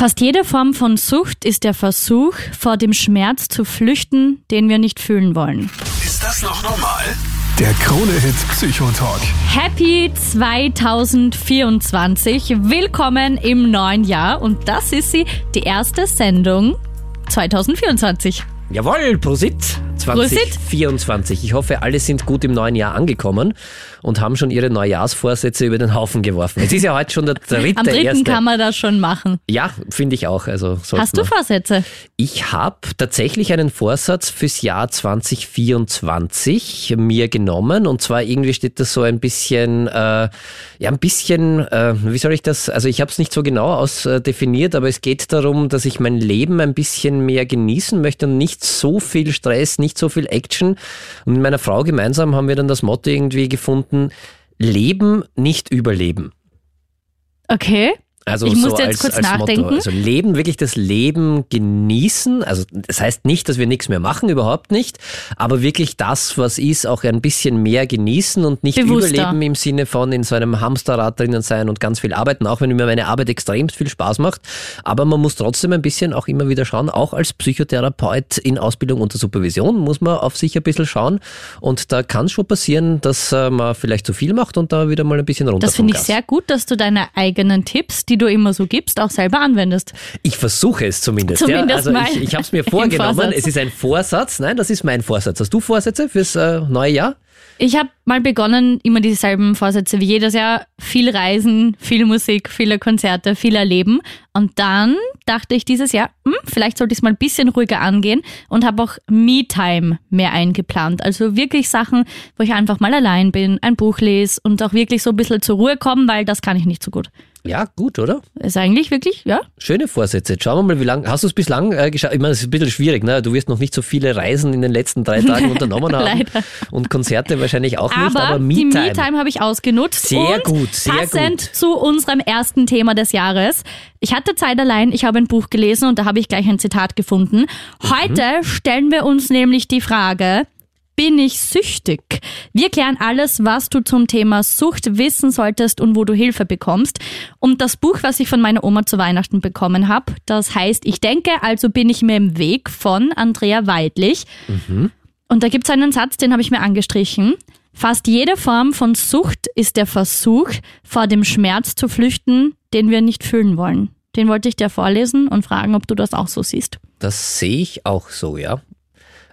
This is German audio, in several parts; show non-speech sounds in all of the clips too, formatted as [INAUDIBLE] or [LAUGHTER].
Fast jede Form von Sucht ist der Versuch, vor dem Schmerz zu flüchten, den wir nicht fühlen wollen. Ist das noch normal? Der Krone-Hit Psychotalk. Happy 2024. Willkommen im neuen Jahr und das ist sie, die erste Sendung 2024. Jawohl, Prosit 2024. Ich hoffe, alle sind gut im neuen Jahr angekommen und haben schon ihre Neujahrsvorsätze über den Haufen geworfen. Es ist ja heute schon der [LAUGHS] dritte. Am dritten erste. kann man das schon machen. Ja, finde ich auch. Also Hast du Vorsätze? Ich habe tatsächlich einen Vorsatz fürs Jahr 2024 mir genommen und zwar irgendwie steht das so ein bisschen, äh, ja ein bisschen, äh, wie soll ich das, also ich habe es nicht so genau ausdefiniert, aber es geht darum, dass ich mein Leben ein bisschen mehr genießen möchte und nicht so viel Stress, nicht so viel Action. Und mit meiner Frau gemeinsam haben wir dann das Motto irgendwie gefunden, Leben, nicht überleben. Okay. Also ich so musste jetzt als, kurz als nachdenken. Motto. Also Leben, wirklich das Leben genießen. Also das heißt nicht, dass wir nichts mehr machen, überhaupt nicht. Aber wirklich das, was ist, auch ein bisschen mehr genießen und nicht Bewusster. überleben im Sinne von in so einem Hamsterrad drinnen sein und ganz viel arbeiten, auch wenn mir meine Arbeit extrem viel Spaß macht. Aber man muss trotzdem ein bisschen auch immer wieder schauen, auch als Psychotherapeut in Ausbildung unter Supervision muss man auf sich ein bisschen schauen. Und da kann es schon passieren, dass äh, man vielleicht zu viel macht und da wieder mal ein bisschen runter Das finde ich Gas. sehr gut, dass du deine eigenen Tipps, die du immer so gibst, auch selber anwendest. Ich versuche es zumindest. Zumindest ja. Also ich, ich habe es mir [LAUGHS] vorgenommen. Es ist ein Vorsatz. Nein, das ist mein Vorsatz. Hast du Vorsätze fürs äh, neue Jahr? Ich habe mal begonnen, immer dieselben Vorsätze wie jedes Jahr. Viel Reisen, viel Musik, viele Konzerte, viel Erleben. Und dann dachte ich dieses Jahr, hm, vielleicht sollte ich es mal ein bisschen ruhiger angehen und habe auch Me-Time mehr eingeplant. Also wirklich Sachen, wo ich einfach mal allein bin, ein Buch lese und auch wirklich so ein bisschen zur Ruhe kommen, weil das kann ich nicht so gut. Ja, gut, oder? Ist eigentlich wirklich, ja. Schöne Vorsätze. Schauen wir mal, wie lange. Hast du es bislang äh, geschafft? Ich meine, es ist ein bisschen schwierig, ne? Du wirst noch nicht so viele Reisen in den letzten drei Tagen [LAUGHS] unternommen haben. Und Konzerte wahrscheinlich auch nicht, Aber, aber die Me-Time. Me-Time habe ich ausgenutzt. Sehr gut, sehr passend gut. zu unserem ersten Thema des Jahres. Ich hatte Zeit allein, ich habe ein Buch gelesen und da habe ich gleich ein Zitat gefunden. Heute Mhm. stellen wir uns nämlich die Frage, bin ich süchtig? Wir klären alles, was du zum Thema Sucht wissen solltest und wo du Hilfe bekommst. Und das Buch, was ich von meiner Oma zu Weihnachten bekommen habe, das heißt Ich denke, also bin ich mir im Weg von Andrea Weidlich. Und da gibt es einen Satz, den habe ich mir angestrichen. Fast jede Form von Sucht ist der Versuch, vor dem Schmerz zu flüchten, den wir nicht fühlen wollen. Den wollte ich dir vorlesen und fragen, ob du das auch so siehst. Das sehe ich auch so, ja.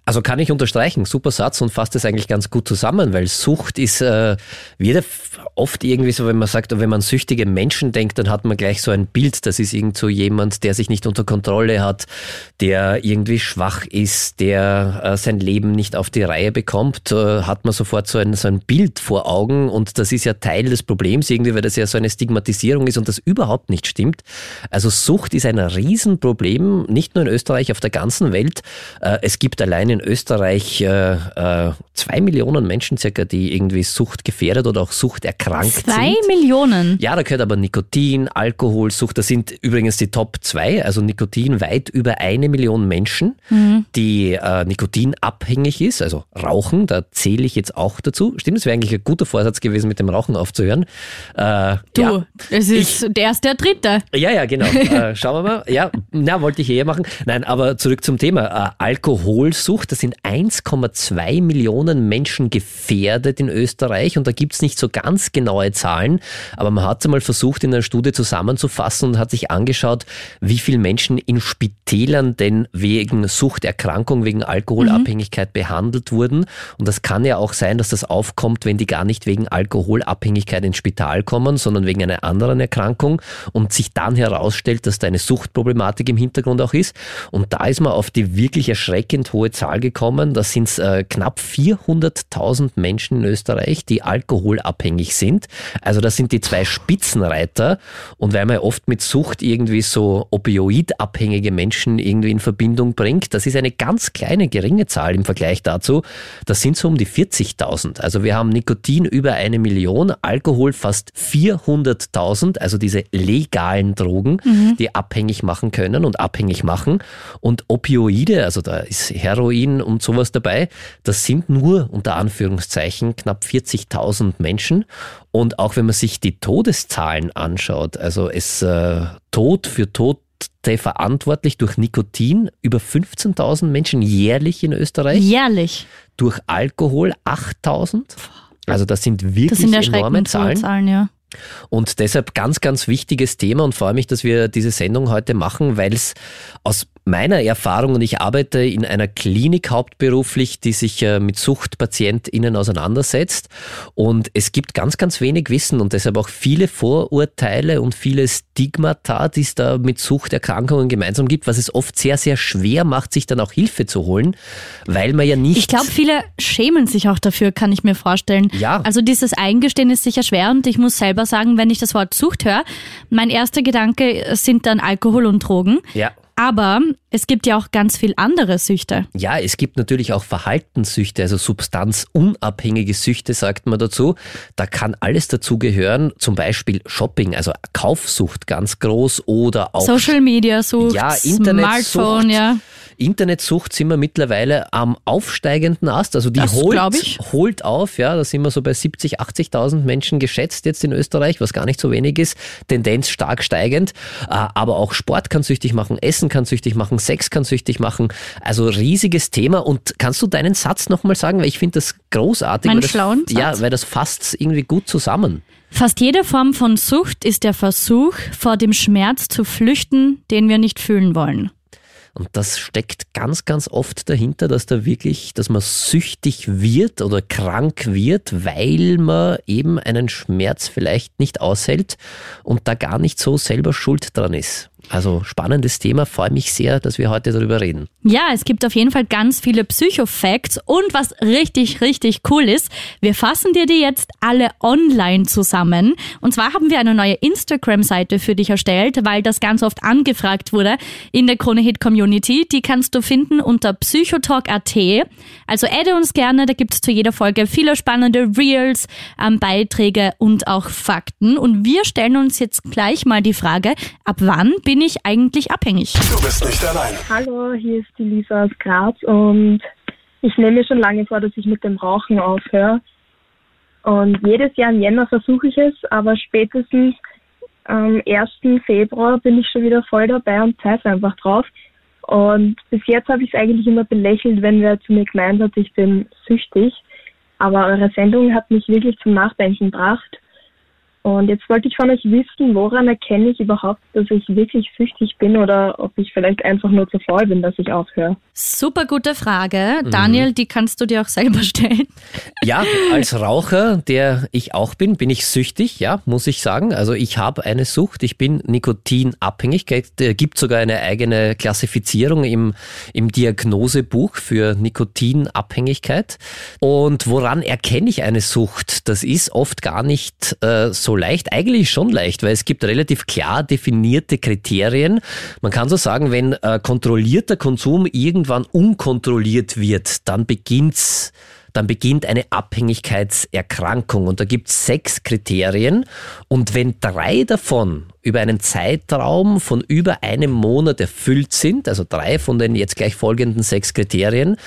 Also kann ich unterstreichen, super Satz und fasst es eigentlich ganz gut zusammen, weil Sucht ist äh, wieder f- oft irgendwie so, wenn man sagt, wenn man süchtige Menschen denkt, dann hat man gleich so ein Bild, das ist irgend so jemand, der sich nicht unter Kontrolle hat, der irgendwie schwach ist, der äh, sein Leben nicht auf die Reihe bekommt, äh, hat man sofort so ein, so ein Bild vor Augen und das ist ja Teil des Problems irgendwie, weil das ja so eine Stigmatisierung ist und das überhaupt nicht stimmt. Also Sucht ist ein Riesenproblem, nicht nur in Österreich, auf der ganzen Welt. Äh, Es gibt allein in Österreich äh, äh, zwei Millionen Menschen circa, die irgendwie suchtgefährdet oder auch suchterkrankt Zwei sind. Millionen. Ja, da gehört aber Nikotin, Alkoholsucht, das sind übrigens die Top 2, also Nikotin weit über eine Million Menschen, die äh, nikotinabhängig ist, also Rauchen, da zähle ich jetzt auch dazu. Stimmt, es wäre eigentlich ein guter Vorsatz gewesen, mit dem Rauchen aufzuhören. Äh, Du, ja. es ist der erste, der dritte. Ja, ja, genau. [LAUGHS] äh, schauen wir mal. Ja, na, wollte ich eher machen. Nein, aber zurück zum Thema. Äh, Alkoholsucht, das sind 1,2 Millionen Menschen gefährdet in Österreich und da gibt's nicht so ganz genaue Zahlen, aber man hat es einmal versucht, in einer Studie zusammenzufassen und hat sich angeschaut, wie viele Menschen in Spitälern denn wegen Suchterkrankung, wegen Alkoholabhängigkeit behandelt wurden. Und das kann ja auch sein, dass das aufkommt, wenn die gar nicht wegen Alkoholabhängigkeit ins Spital kommen, sondern wegen einer anderen Erkrankung und sich dann herausstellt, dass da eine Suchtproblematik im Hintergrund auch ist. Und da ist man auf die wirklich erschreckend hohe Zahl gekommen. Das sind äh, knapp 400.000 Menschen in Österreich, die alkoholabhängig sind. Also das sind die zwei Spitzenreiter. Und weil man ja oft mit Sucht irgendwie so opioidabhängige Menschen irgendwie in Verbindung bringt, das ist eine ganz kleine, geringe Zahl im Vergleich dazu. Das sind so um die 40.000. Also wir haben Nikotin über eine Million, Alkohol fast 400.000, also diese legalen Drogen, die abhängig machen können und abhängig machen. Und Opioide, also da ist Heroin und sowas dabei, das sind nur unter Anführungszeichen knapp 40.000 Menschen. Und auch wenn man sich die Todeszahlen anschaut, also es äh, Tod für Tod verantwortlich durch Nikotin über 15.000 Menschen jährlich in Österreich. Jährlich. Durch Alkohol 8.000. Also das sind wirklich Das sind enorme Zahlen. Zahlen, ja. Und deshalb ganz, ganz wichtiges Thema und freue mich, dass wir diese Sendung heute machen, weil es aus meiner Erfahrung, und ich arbeite in einer Klinik hauptberuflich, die sich äh, mit SuchtpatientInnen auseinandersetzt. Und es gibt ganz, ganz wenig Wissen und deshalb auch viele Vorurteile und viele Stigmata, die es da mit Suchterkrankungen gemeinsam gibt, was es oft sehr, sehr schwer macht, sich dann auch Hilfe zu holen, weil man ja nicht. Ich glaube, viele schämen sich auch dafür, kann ich mir vorstellen. Ja. Also dieses Eingestehen ist sicher schwer und ich muss selber sagen, wenn ich das Wort Sucht höre, mein erster Gedanke sind dann Alkohol und Drogen. ja. Aber es gibt ja auch ganz viel andere Süchte. Ja, es gibt natürlich auch Verhaltenssüchte, also substanzunabhängige Süchte, sagt man dazu. Da kann alles dazugehören, zum Beispiel Shopping, also Kaufsucht ganz groß oder auch Social Media Sucht, Ja, Internetsucht. Smartphone, ja. Internetsucht sind wir mittlerweile am aufsteigenden Ast. Also die Das holt, holt auf, ja, da sind wir so bei 70, 80.000 Menschen geschätzt jetzt in Österreich, was gar nicht so wenig ist. Tendenz stark steigend. Äh, Aber auch Sport kann süchtig machen, Essen kann süchtig machen, Sex kann süchtig machen. Also riesiges Thema. Und kannst du deinen Satz nochmal sagen? Weil ich finde das großartig. Meinen weil das, schlauen Ja, weil das fasst irgendwie gut zusammen. Fast jede Form von Sucht ist der Versuch, vor dem Schmerz zu flüchten, den wir nicht fühlen wollen. Und das steckt ganz, ganz oft dahinter, dass da wirklich, dass man süchtig wird oder krank wird, weil man eben einen Schmerz vielleicht nicht aushält und da gar nicht so selber schuld dran ist. Also spannendes Thema, freue mich sehr, dass wir heute darüber reden. Ja, es gibt auf jeden Fall ganz viele Psycho-Facts und was richtig, richtig cool ist, wir fassen dir die jetzt alle online zusammen. Und zwar haben wir eine neue Instagram-Seite für dich erstellt, weil das ganz oft angefragt wurde in der Krone-Hit-Community. Die kannst du finden unter psychotalk.at. Also adde uns gerne, da gibt's zu jeder Folge viele spannende Reels, ähm, Beiträge und auch Fakten. Und wir stellen uns jetzt gleich mal die Frage, ab wann bin ich eigentlich abhängig? Du bist nicht allein. Hallo, hier ist die Lisa aus Graz und ich nehme mir schon lange vor, dass ich mit dem Rauchen aufhöre. Und jedes Jahr im Jänner versuche ich es, aber spätestens am 1. Februar bin ich schon wieder voll dabei und pfeife einfach drauf. Und bis jetzt habe ich es eigentlich immer belächelt, wenn wer zu mir gemeint hat, ich bin süchtig. Aber eure Sendung hat mich wirklich zum Nachdenken gebracht. Und jetzt wollte ich von euch wissen, woran erkenne ich überhaupt, dass ich wirklich süchtig bin oder ob ich vielleicht einfach nur zu faul bin, dass ich aufhöre. Super gute Frage. Daniel, die kannst du dir auch selber [LAUGHS] stellen. Ja, als Raucher, der ich auch bin, bin ich süchtig, ja, muss ich sagen. Also ich habe eine Sucht, ich bin nikotinabhängig. Es gibt sogar eine eigene Klassifizierung im, im Diagnosebuch für Nikotinabhängigkeit. Und woran erkenne ich eine Sucht? Das ist oft gar nicht äh, so leicht. Eigentlich schon leicht, weil es gibt relativ klar definierte Kriterien. Man kann so sagen, wenn äh, kontrollierter Konsum irgendwann unkontrolliert wird, dann beginnt's dann beginnt eine Abhängigkeitserkrankung. Und da gibt es sechs Kriterien. Und wenn drei davon über einen Zeitraum von über einem Monat erfüllt sind, also drei von den jetzt gleich folgenden sechs Kriterien,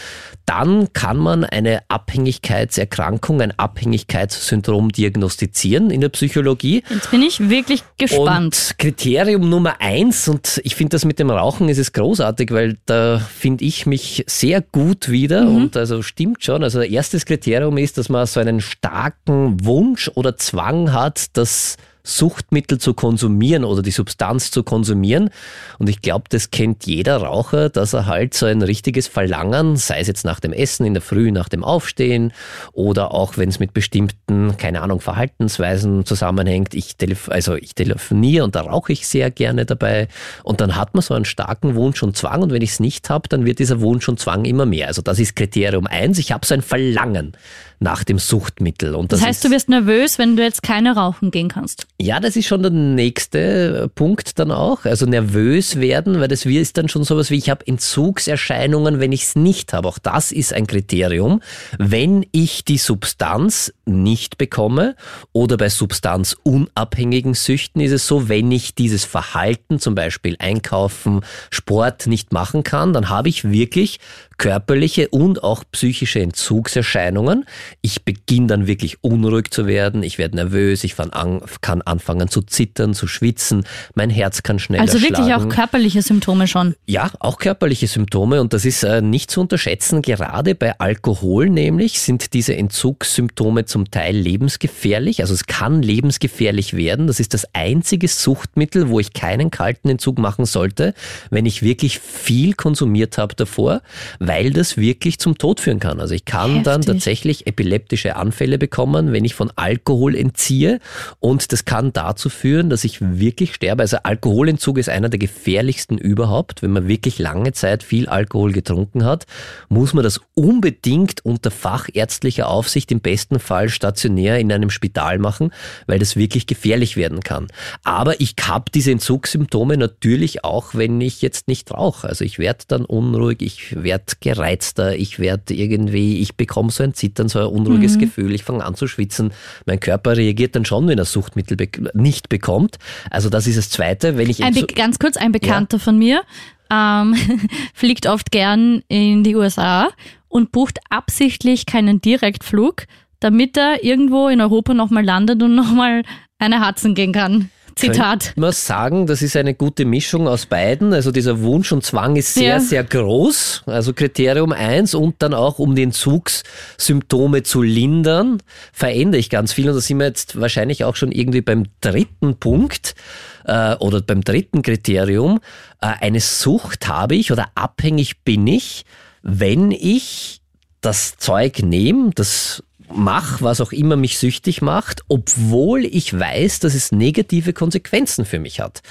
dann kann man eine Abhängigkeitserkrankung, ein Abhängigkeitssyndrom diagnostizieren in der Psychologie. Jetzt bin ich wirklich gespannt. Und Kriterium Nummer eins, und ich finde das mit dem Rauchen ist es großartig, weil da finde ich mich sehr gut wieder und also stimmt schon. Also erstes Kriterium ist, dass man so einen starken Wunsch oder Zwang hat, das Suchtmittel zu konsumieren oder die Substanz zu konsumieren. Und ich glaube, das kennt jeder Raucher, dass er halt so ein richtiges Verlangen, sei es jetzt nach dem Essen in der Früh, nach dem Aufstehen oder auch wenn es mit bestimmten, keine Ahnung, Verhaltensweisen zusammenhängt. Ich also ich telefoniere und da rauche ich sehr gerne dabei. Und dann hat man so einen starken Wunsch und Zwang und wenn ich es nicht habe, dann wird dieser Wunsch und Zwang immer mehr. Also das ist Kriterium eins. Ich habe so ein Verlangen nach dem Suchtmittel. Und das, Das heißt, du wirst nervös, wenn du jetzt keine rauchen gehen kannst. ja, das ist schon der nächste Punkt dann auch. Also nervös werden, weil das wir ist dann schon sowas wie, ich habe Entzugserscheinungen, wenn ich es nicht habe. Auch das ist ein Kriterium. Wenn ich die Substanz nicht bekomme oder bei substanzunabhängigen Süchten ist es so, wenn ich dieses Verhalten, zum Beispiel Einkaufen, Sport nicht machen kann, dann habe ich wirklich körperliche und auch psychische Entzugserscheinungen. Ich beginne dann wirklich unruhig zu werden, ich werde nervös, ich an, kann anfangen zu zittern, zu schwitzen, mein Herz kann schneller Also wirklich schlagen. auch körperliche Symptome schon. Ja, auch körperliche Symptome und das ist äh, nicht zu unterschätzen. Gerade bei Alkohol nämlich sind diese Entzugssymptome zum Teil lebensgefährlich. Also es kann lebensgefährlich werden. Das ist das einzige Suchtmittel, wo ich keinen kalten Entzug machen sollte, wenn ich wirklich viel konsumiert habe davor, weil das wirklich zum Tod führen kann. Also ich kann Heftig. dann tatsächlich epileptische Anfälle bekommen, wenn ich von Alkohol entziehe und das kann dazu führen, dass ich wirklich sterbe. Also Alkoholentzug ist einer der gefährlichsten überhaupt. Wenn man wirklich lange Zeit viel Alkohol getrunken hat, muss man das unbedingt unter fachärztlicher Aufsicht im besten Fall stationär in einem Spital machen, weil das wirklich gefährlich werden kann. Aber ich habe diese Entzugssymptome natürlich auch, wenn ich jetzt nicht rauche. Also ich werde dann unruhig, ich werde gereizter, ich werde irgendwie, ich bekomme so ein Zittern, so ein unruhiges Mhm. Gefühl, ich fange an zu schwitzen. Mein Körper reagiert dann schon, wenn er Suchtmittel be nicht bekommt. Also das ist das Zweite. Wenn ich Entzu- ganz kurz, ein Bekannter von mir ähm, [LAUGHS] fliegt oft gern in die USA und bucht absichtlich keinen Direktflug, damit er irgendwo in Europa nochmal landet und nochmal eine Hatzen gehen kann. Zitat. Könnte man sagen, das ist eine gute Mischung aus beiden. Also dieser Wunsch und Zwang ist sehr, Ja. sehr groß. Also Kriterium eins und dann auch, um die Entzugssymptome zu lindern, verändere ich ganz viel. Und da sind wir jetzt wahrscheinlich auch schon irgendwie beim dritten Punkt äh, oder beim dritten Kriterium. Äh, eine Sucht habe ich oder abhängig bin ich, wenn ich das Zeug nehme, das mach, was auch immer mich süchtig macht, obwohl ich weiß, dass es negative Konsequenzen für mich hat.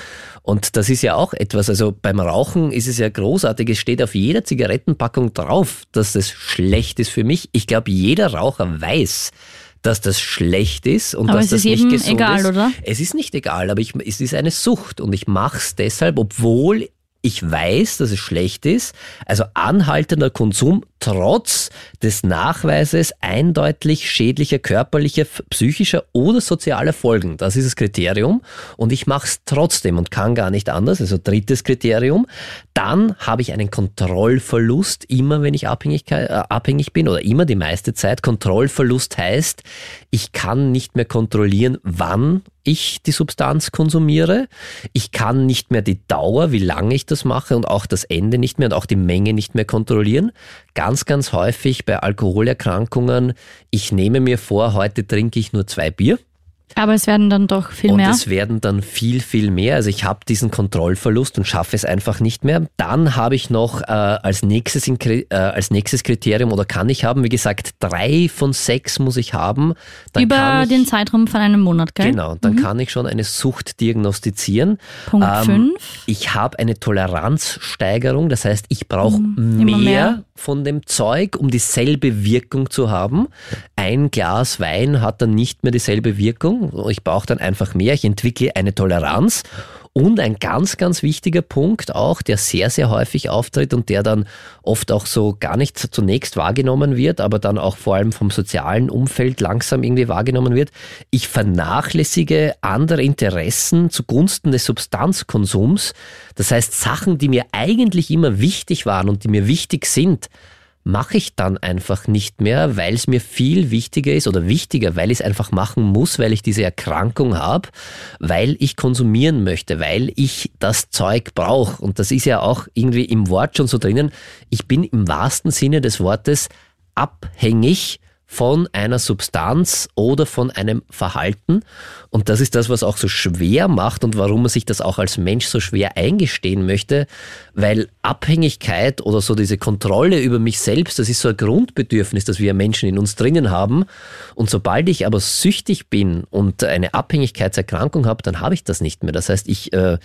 Und das ist ja auch etwas, also beim Rauchen ist es ja großartig, es steht auf jeder Zigarettenpackung drauf, dass das schlecht ist für mich. Ich glaube, jeder Raucher weiß, dass das schlecht ist und Aber dass es das ist nicht gesund egal, ist. oder? Es ist nicht egal, aber ich, es ist eine Sucht und ich mache es deshalb, obwohl ich weiß, dass es schlecht ist. Also anhaltender Konsum trotz des Nachweises eindeutig schädlicher körperlicher, psychischer oder sozialer Folgen. Das ist das Kriterium. Und ich mache es trotzdem und kann gar nicht anders. Also drittes Kriterium. Dann habe ich einen Kontrollverlust, immer wenn ich äh, abhängig bin oder immer die meiste Zeit. Kontrollverlust heißt, ich kann nicht mehr kontrollieren, wann ich die Substanz konsumiere. Ich kann nicht mehr die Dauer, wie lange ich das mache und auch das Ende nicht mehr und auch die Menge nicht mehr kontrollieren. Ganz, ganz häufig bei Alkoholerkrankungen, ich nehme mir vor, heute trinke ich nur zwei Bier. Aber es werden dann doch viel und mehr. es werden dann viel, viel mehr. Also ich habe diesen Kontrollverlust und schaffe es einfach nicht mehr. Dann habe ich noch äh, als, nächstes in, äh, als nächstes Kriterium oder kann ich haben, wie gesagt, drei von sechs muss ich haben. Dann Über kann ich, den Zeitraum von einem Monat, gell? Genau, dann kann ich schon eine Sucht diagnostizieren. Punkt Ähm, fünf. Ich habe eine Toleranzsteigerung, das heißt, ich brauche mehr, Mhm, immer mehr. von dem Zeug, um dieselbe Wirkung zu haben. Ein Glas Wein hat dann nicht mehr dieselbe Wirkung. Ich brauche dann einfach mehr. Ich entwickle eine Toleranz. Und ein ganz, ganz wichtiger Punkt auch, der sehr, sehr häufig auftritt und der dann oft auch so gar nicht zunächst wahrgenommen wird, aber dann auch vor allem vom sozialen Umfeld langsam irgendwie wahrgenommen wird. Ich vernachlässige andere Interessen zugunsten des Substanzkonsums. Das heißt, Sachen, die mir eigentlich immer wichtig waren und die mir wichtig sind, mache ich dann einfach nicht mehr, weil es mir viel wichtiger ist oder wichtiger, weil ich es einfach machen muss, weil ich diese Erkrankung habe, weil ich konsumieren möchte, weil ich das Zeug brauche. Und das ist ja auch irgendwie im Wort schon so drinnen. Ich bin im wahrsten Sinne des Wortes abhängig von einer Substanz oder von einem Verhalten. Und das ist das, was auch so schwer macht und warum man sich das auch als Mensch so schwer eingestehen möchte, weil Abhängigkeit oder so diese Kontrolle über mich selbst, das ist so ein Grundbedürfnis, das wir Menschen in uns drinnen haben. Und sobald ich aber süchtig bin und eine Abhängigkeitserkrankung habe, dann habe ich das nicht mehr. Das heißt, ich äh,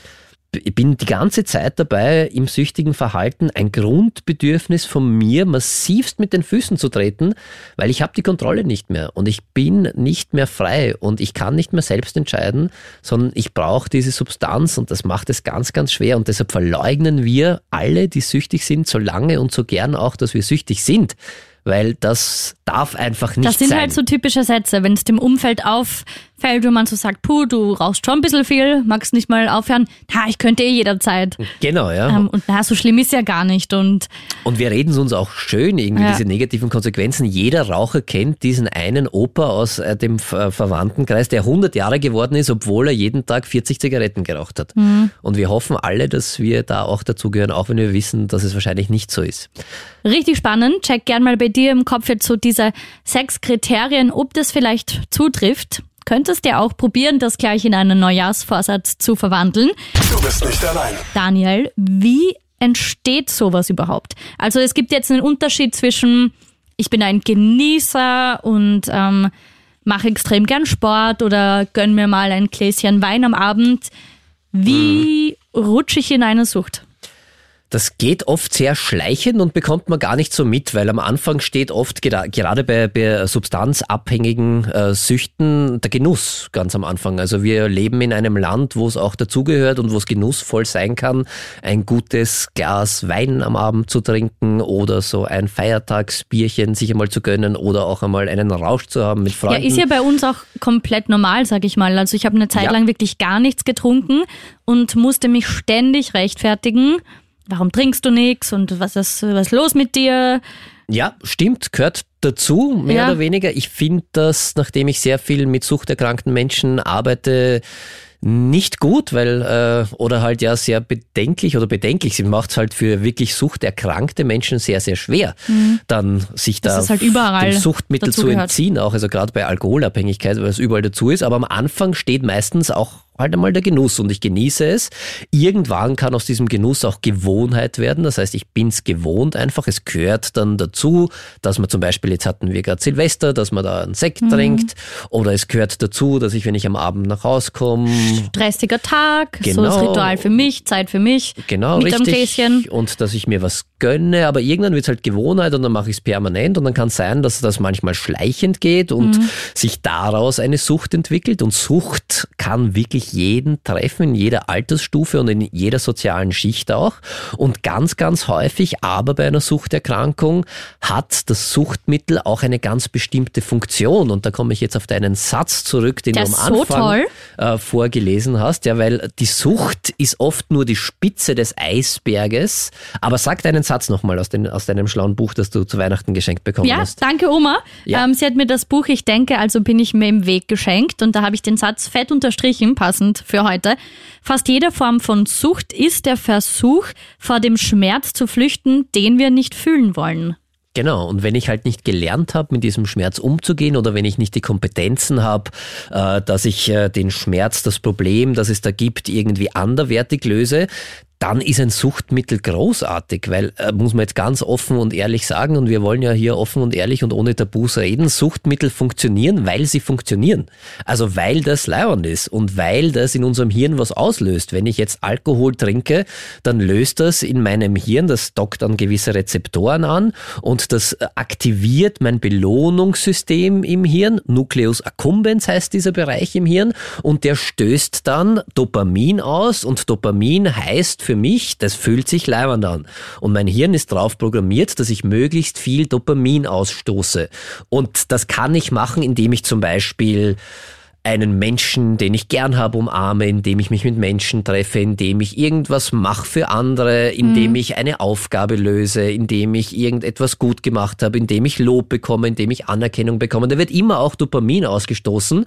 ich bin die ganze Zeit dabei, im süchtigen Verhalten ein Grundbedürfnis von mir massivst mit den Füßen zu treten, weil ich habe die Kontrolle nicht mehr und ich bin nicht mehr frei und ich kann nicht mehr selbst entscheiden, sondern ich brauche diese Substanz und das macht es ganz, ganz schwer und deshalb verleugnen wir alle, die süchtig sind, so lange und so gern auch, dass wir süchtig sind. Weil das darf einfach nicht Das sind sein. halt so typische Sätze, wenn es dem Umfeld fällt, wenn man so sagt, puh, du rauchst schon ein bisschen viel, magst nicht mal aufhören. Ha, ich könnte eh jederzeit. Genau, ja. Ähm, und na, so schlimm ist ja gar nicht. Und Und wir reden es uns auch schön, irgendwie Ja. diese negativen Konsequenzen. Jeder Raucher kennt diesen einen Opa aus äh, dem Ver- Verwandtenkreis, der 100 Jahre geworden ist, obwohl er jeden Tag 40 Zigaretten geraucht hat. Mhm. Und wir hoffen alle, dass wir da auch dazugehören, auch wenn wir wissen, dass es wahrscheinlich nicht so ist. richtig spannend. Check gern mal bei dir im Kopf jetzt so diese sechs Kriterien, ob das vielleicht zutrifft. Könntest dir auch probieren, das gleich in einen Neujahrsvorsatz zu verwandeln. Du bist nicht allein. Daniel, wie entsteht sowas überhaupt? Also es gibt jetzt einen Unterschied zwischen, ich bin ein Genießer und ähm, mache extrem gern Sport oder gönn mir mal ein Gläschen Wein am Abend. Wie rutsche ich in eine Sucht? Das geht oft sehr schleichend und bekommt man gar nicht so mit, weil am Anfang steht oft gera- gerade bei, bei substanzabhängigen äh, Süchten der Genuss ganz am Anfang. Also wir leben in einem Land, wo es auch dazugehört und wo es genussvoll sein kann, ein gutes Glas Wein am Abend zu trinken oder so ein Feiertagsbierchen sich einmal zu gönnen oder auch einmal einen Rausch zu haben mit Ja, Freunden. ist ja bei uns auch komplett normal, sag ich mal. Also ich habe eine Zeit Ja. lang wirklich gar nichts getrunken und musste mich ständig rechtfertigen. Warum trinkst du nichts und was ist, was ist los mit dir? Ja, stimmt, gehört dazu, mehr Ja. oder weniger. Ich finde das, nachdem ich sehr viel mit suchterkrankten Menschen arbeite, nicht gut, weil, äh, oder halt ja sehr bedenklich oder bedenklich. Sie macht es halt für wirklich suchterkrankte Menschen sehr, sehr schwer, dann sich Das da halt überall dem Suchtmittel zu entziehen, auch also gerade bei Alkoholabhängigkeit, weil es überall dazu ist. Aber am Anfang steht meistens auch halt einmal der Genuss und ich genieße es. Irgendwann kann aus diesem Genuss auch Gewohnheit werden. Das heißt, ich bin's gewohnt einfach. Es gehört dann dazu, dass man zum Beispiel, jetzt hatten wir gerade Silvester, dass man da einen Sekt Mhm. trinkt. Oder es gehört dazu, dass ich, wenn ich am Abend nach Hause komme, Stressiger Tag, so das Genau. Ritual für mich, Zeit für mich. Genau, mit einem richtig. Gläschen. Und dass ich mir was gönne, aber irgendwann wird es halt Gewohnheit und dann mache ich es permanent und dann kann es sein, dass das manchmal schleichend geht und Mhm. sich daraus eine Sucht entwickelt. Und Sucht kann wirklich jeden treffen, in jeder Altersstufe und in jeder sozialen Schicht auch. Und ganz, ganz häufig, aber bei einer Suchterkrankung hat das Suchtmittel auch eine ganz bestimmte Funktion. Und da komme ich jetzt auf deinen Satz zurück, den Der du am so Anfang toll. äh, vorgelesen hast, ja, weil die Sucht ist oft nur die Spitze des Eisberges. Aber sag deinen Satz nochmal aus, den, aus deinem schlauen Buch, das du zu Weihnachten geschenkt bekommen Ja, hast. danke Oma. Ja. Ähm, sie hat mir das Buch Ich denke, also bin ich mir im Weg geschenkt und da habe ich den Satz fett unterstrichen, passend für heute. Fast jede Form von Sucht ist der Versuch, vor dem Schmerz zu flüchten, den wir nicht fühlen wollen. Genau, und wenn ich halt nicht gelernt habe, mit diesem Schmerz umzugehen oder wenn ich nicht die Kompetenzen habe, äh, dass ich äh, den Schmerz, das Problem, das es da gibt, irgendwie anderwertig löse, dann ist ein Suchtmittel großartig, weil, äh, muss man jetzt ganz offen und ehrlich sagen, und wir wollen ja hier offen und ehrlich und ohne Tabus reden, Suchtmittel funktionieren, weil sie funktionieren. Also weil das leibend ist und weil das in unserem Hirn was auslöst. Wenn ich jetzt Alkohol trinke, dann löst das in meinem Hirn, das dockt an gewisse Rezeptoren an und das äh, aktiviert mein Belohnungssystem im Hirn. Nucleus accumbens heißt dieser Bereich im Hirn und der stößt dann Dopamin aus und Dopamin heißt für mich, das fühlt sich leibend an. Und mein Hirn ist darauf programmiert, dass ich möglichst viel Dopamin ausstoße. Und das kann ich machen, indem ich zum Beispiel einen Menschen, den ich gern habe, umarme, indem ich mich mit Menschen treffe, indem ich irgendwas mache für andere, indem ich eine Aufgabe löse, indem ich irgendetwas gut gemacht habe, indem ich Lob bekomme, indem ich Anerkennung bekomme. Da wird immer auch Dopamin ausgestoßen.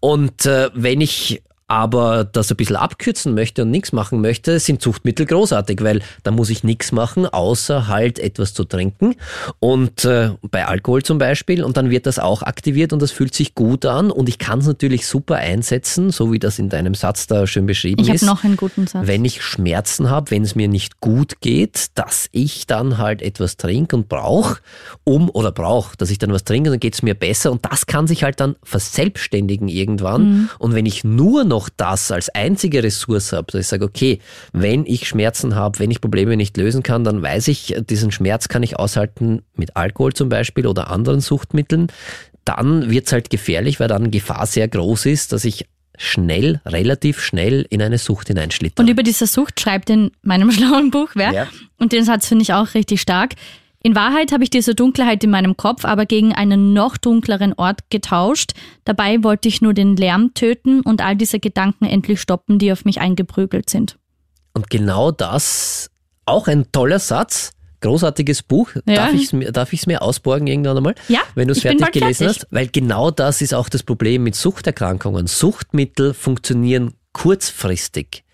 Und äh, wenn ich aber das ein bisschen abkürzen möchte und nichts machen möchte, sind Zuchtmittel großartig, weil da muss ich nichts machen, außer halt etwas zu trinken. Und äh, bei Alkohol zum Beispiel, und dann wird das auch aktiviert und das fühlt sich gut an. Und ich kann es natürlich super einsetzen, so wie das in deinem Satz da schön beschrieben Ich habe ist. noch einen guten Satz. Wenn ich Schmerzen habe, wenn es mir nicht gut geht, dass ich dann halt etwas trinke und brauche, um oder brauche, dass ich dann was trinke, dann geht es mir besser und das kann sich halt dann verselbstständigen irgendwann. Und wenn ich nur noch das als einzige Ressource habe, dass ich sage, okay, wenn ich Schmerzen habe, wenn ich Probleme nicht lösen kann, dann weiß ich, diesen Schmerz kann ich aushalten mit Alkohol zum Beispiel oder anderen Suchtmitteln, dann wird es halt gefährlich, weil dann Gefahr sehr groß ist, dass ich schnell, relativ schnell in eine Sucht hineinschlitter. Und über diese Sucht schreibt in meinem [LAUGHS] schlauen Buch wer. Ja. Und den Satz finde ich auch richtig stark. In Wahrheit habe ich diese Dunkelheit in meinem Kopf aber gegen einen noch dunkleren Ort getauscht. Dabei wollte ich nur den Lärm töten und all diese Gedanken endlich stoppen, die auf mich eingeprügelt sind. Und genau das, auch ein toller Satz, großartiges Buch. Ja. Darf ich es mir, darf ich's mir ausborgen irgendwann einmal? Ja, Wenn du es fertig gelesen fertig. hast? Weil genau das ist auch das Problem mit Suchterkrankungen. Suchtmittel funktionieren kurzfristig.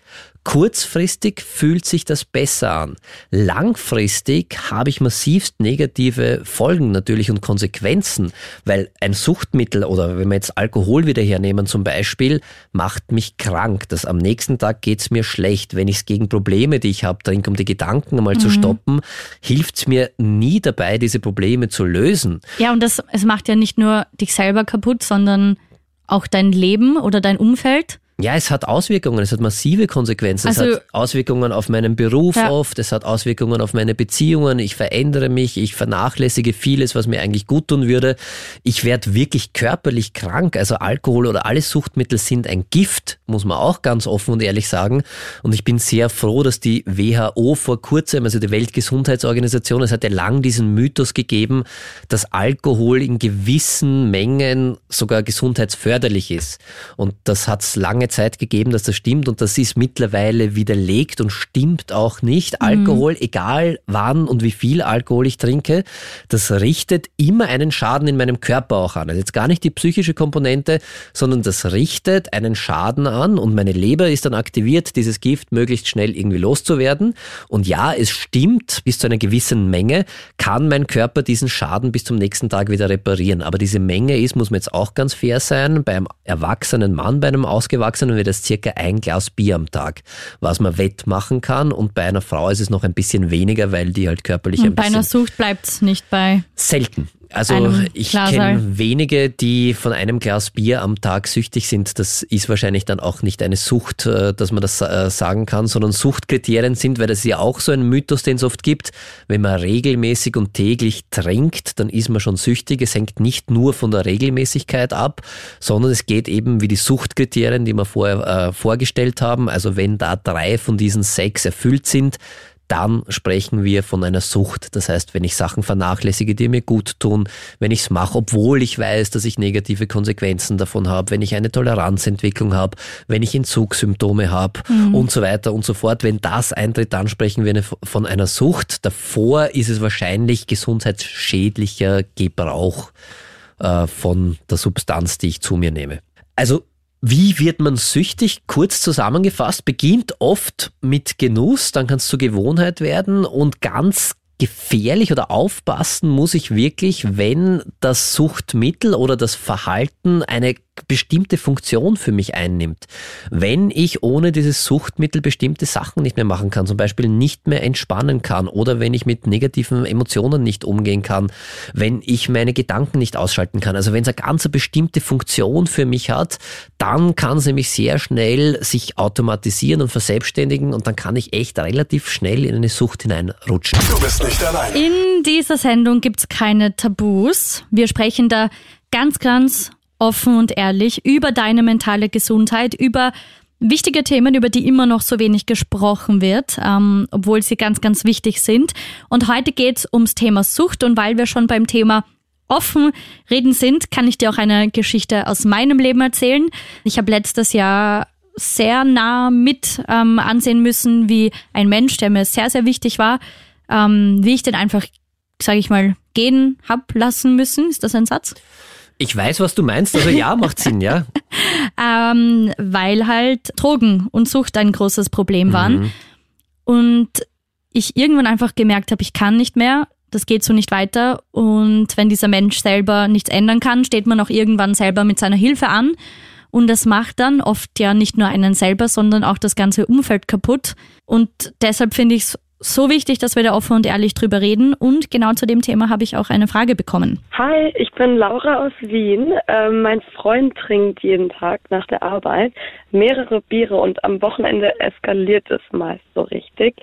Kurzfristig fühlt sich das besser an. Langfristig habe ich massivst negative Folgen natürlich und Konsequenzen, weil ein Suchtmittel oder wenn wir jetzt Alkohol wieder hernehmen zum Beispiel, macht mich krank. Das am nächsten Tag geht's mir schlecht. Wenn ich es gegen Probleme, die ich habe, trinke, um die Gedanken einmal zu stoppen, hilft's mir nie dabei, diese Probleme zu lösen. Ja, und das, es macht ja nicht nur dich selber kaputt, sondern auch dein Leben oder dein Umfeld. Ja, es hat Auswirkungen, es hat massive Konsequenzen. Also- es hat Auswirkungen auf meinen Beruf Ja. oft, es hat Auswirkungen auf meine Beziehungen, ich verändere mich, ich vernachlässige vieles, was mir eigentlich gut tun würde. Ich werde wirklich körperlich krank. Also Alkohol oder alle Suchtmittel sind ein Gift, muss man auch ganz offen und ehrlich sagen. Und ich bin sehr froh, dass die WHO vor kurzem, also die Weltgesundheitsorganisation, es hat ja lang diesen Mythos gegeben, dass Alkohol in gewissen Mengen sogar gesundheitsförderlich ist. Und das hat es lange Zeit gegeben, dass das stimmt und das ist mittlerweile widerlegt und stimmt auch nicht. Alkohol, egal wann und wie viel Alkohol ich trinke, das richtet immer einen Schaden in meinem Körper auch an. Also jetzt gar nicht die psychische Komponente, sondern das richtet einen Schaden an und meine Leber ist dann aktiviert, dieses Gift möglichst schnell irgendwie loszuwerden. Und ja, es stimmt, bis zu einer gewissen Menge kann mein Körper diesen Schaden bis zum nächsten Tag wieder reparieren. Aber diese Menge ist, muss man jetzt auch ganz fair sein, beim erwachsenen Mann, bei einem Ausgewachsenen wäre das circa ein Glas Bier am Tag, was man wettmachen kann. Und bei einer Frau ist es noch ein bisschen weniger, weil die halt körperlich ein Und bei bisschen einer Sucht bleibt es nicht bei. Selten. Also ich kenne wenige, die von einem Glas Bier am Tag süchtig sind. Das ist wahrscheinlich dann auch nicht eine Sucht, äh, dass man das äh, sagen kann, sondern Suchtkriterien sind, weil das ist ja auch so ein Mythos, den es oft gibt. Wenn man regelmäßig und täglich trinkt, dann ist man schon süchtig. Es hängt nicht nur von der Regelmäßigkeit ab, sondern es geht eben wie die Suchtkriterien, die wir vorher äh, vorgestellt haben. Also wenn da drei von diesen sechs erfüllt sind, dann sprechen wir von einer Sucht. Das heißt, wenn ich Sachen vernachlässige, die mir gut tun, wenn ich es mache, obwohl ich weiß, dass ich negative Konsequenzen davon habe, wenn ich eine Toleranzentwicklung habe, wenn ich Entzugssymptome habe und so weiter und so fort. Wenn das eintritt, dann sprechen wir von einer Sucht. Davor ist es wahrscheinlich gesundheitsschädlicher Gebrauch äh, von der Substanz, die ich zu mir nehme. Also wie wird man süchtig? Kurz zusammengefasst, beginnt oft mit Genuss, dann kann es zur Gewohnheit werden und ganz gefährlich oder aufpassen muss ich wirklich, wenn das Suchtmittel oder das Verhalten eine bestimmte Funktion für mich einnimmt. Wenn ich ohne dieses Suchtmittel bestimmte Sachen nicht mehr machen kann, zum Beispiel nicht mehr entspannen kann oder wenn ich mit negativen Emotionen nicht umgehen kann, wenn ich meine Gedanken nicht ausschalten kann, also wenn es eine ganz bestimmte Funktion für mich hat, dann kann es nämlich sehr schnell sich automatisieren und verselbstständigen und dann kann ich echt relativ schnell in eine Sucht hineinrutschen. Du bist nicht allein. In dieser Sendung gibt's keine Tabus. Wir sprechen da ganz, ganz offen und ehrlich über deine mentale Gesundheit, über wichtige Themen, über die immer noch so wenig gesprochen wird, ähm, obwohl sie ganz, ganz wichtig sind. Und heute geht's ums Thema Sucht und weil wir schon beim Thema offen reden sind, kann ich dir auch eine Geschichte aus meinem Leben erzählen. Ich habe letztes Jahr sehr nah mit ähm, ansehen müssen, wie ein Mensch, der mir sehr, sehr wichtig war, ähm, wie ich den einfach, sage ich mal, gehen hab lassen müssen. Ist das ein Satz? Ich weiß, was du meinst, also ja, macht Sinn, ja. [LAUGHS] ähm, weil halt Drogen und Sucht ein großes Problem waren. Und ich irgendwann einfach gemerkt habe, ich kann nicht mehr, das geht so nicht weiter. Und wenn dieser Mensch selber nichts ändern kann, steht man auch irgendwann selber mit seiner Hilfe an. Und das macht dann oft ja nicht nur einen selber, sondern auch das ganze Umfeld kaputt. Und deshalb finde ich es so wichtig, dass wir da offen und ehrlich drüber reden. Und genau zu dem Thema habe ich auch eine Frage bekommen. Hi, ich bin Laura aus Wien. Ähm, mein Freund trinkt jeden Tag nach der Arbeit mehrere Biere und am Wochenende eskaliert es meist so richtig.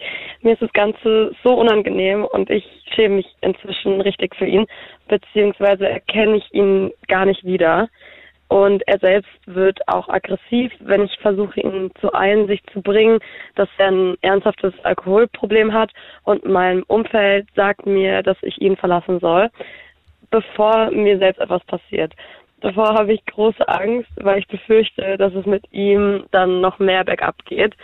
Mir ist das Ganze so unangenehm und ich schäme mich inzwischen richtig für ihn, beziehungsweise erkenne ich ihn gar nicht wieder. Und er selbst wird auch aggressiv, wenn ich versuche, ihn zur Einsicht zu bringen, dass er ein ernsthaftes Alkoholproblem hat. Und mein Umfeld sagt mir, dass ich ihn verlassen soll, bevor mir selbst etwas passiert. Davor habe ich große Angst, weil ich befürchte, dass es mit ihm dann noch mehr bergab geht.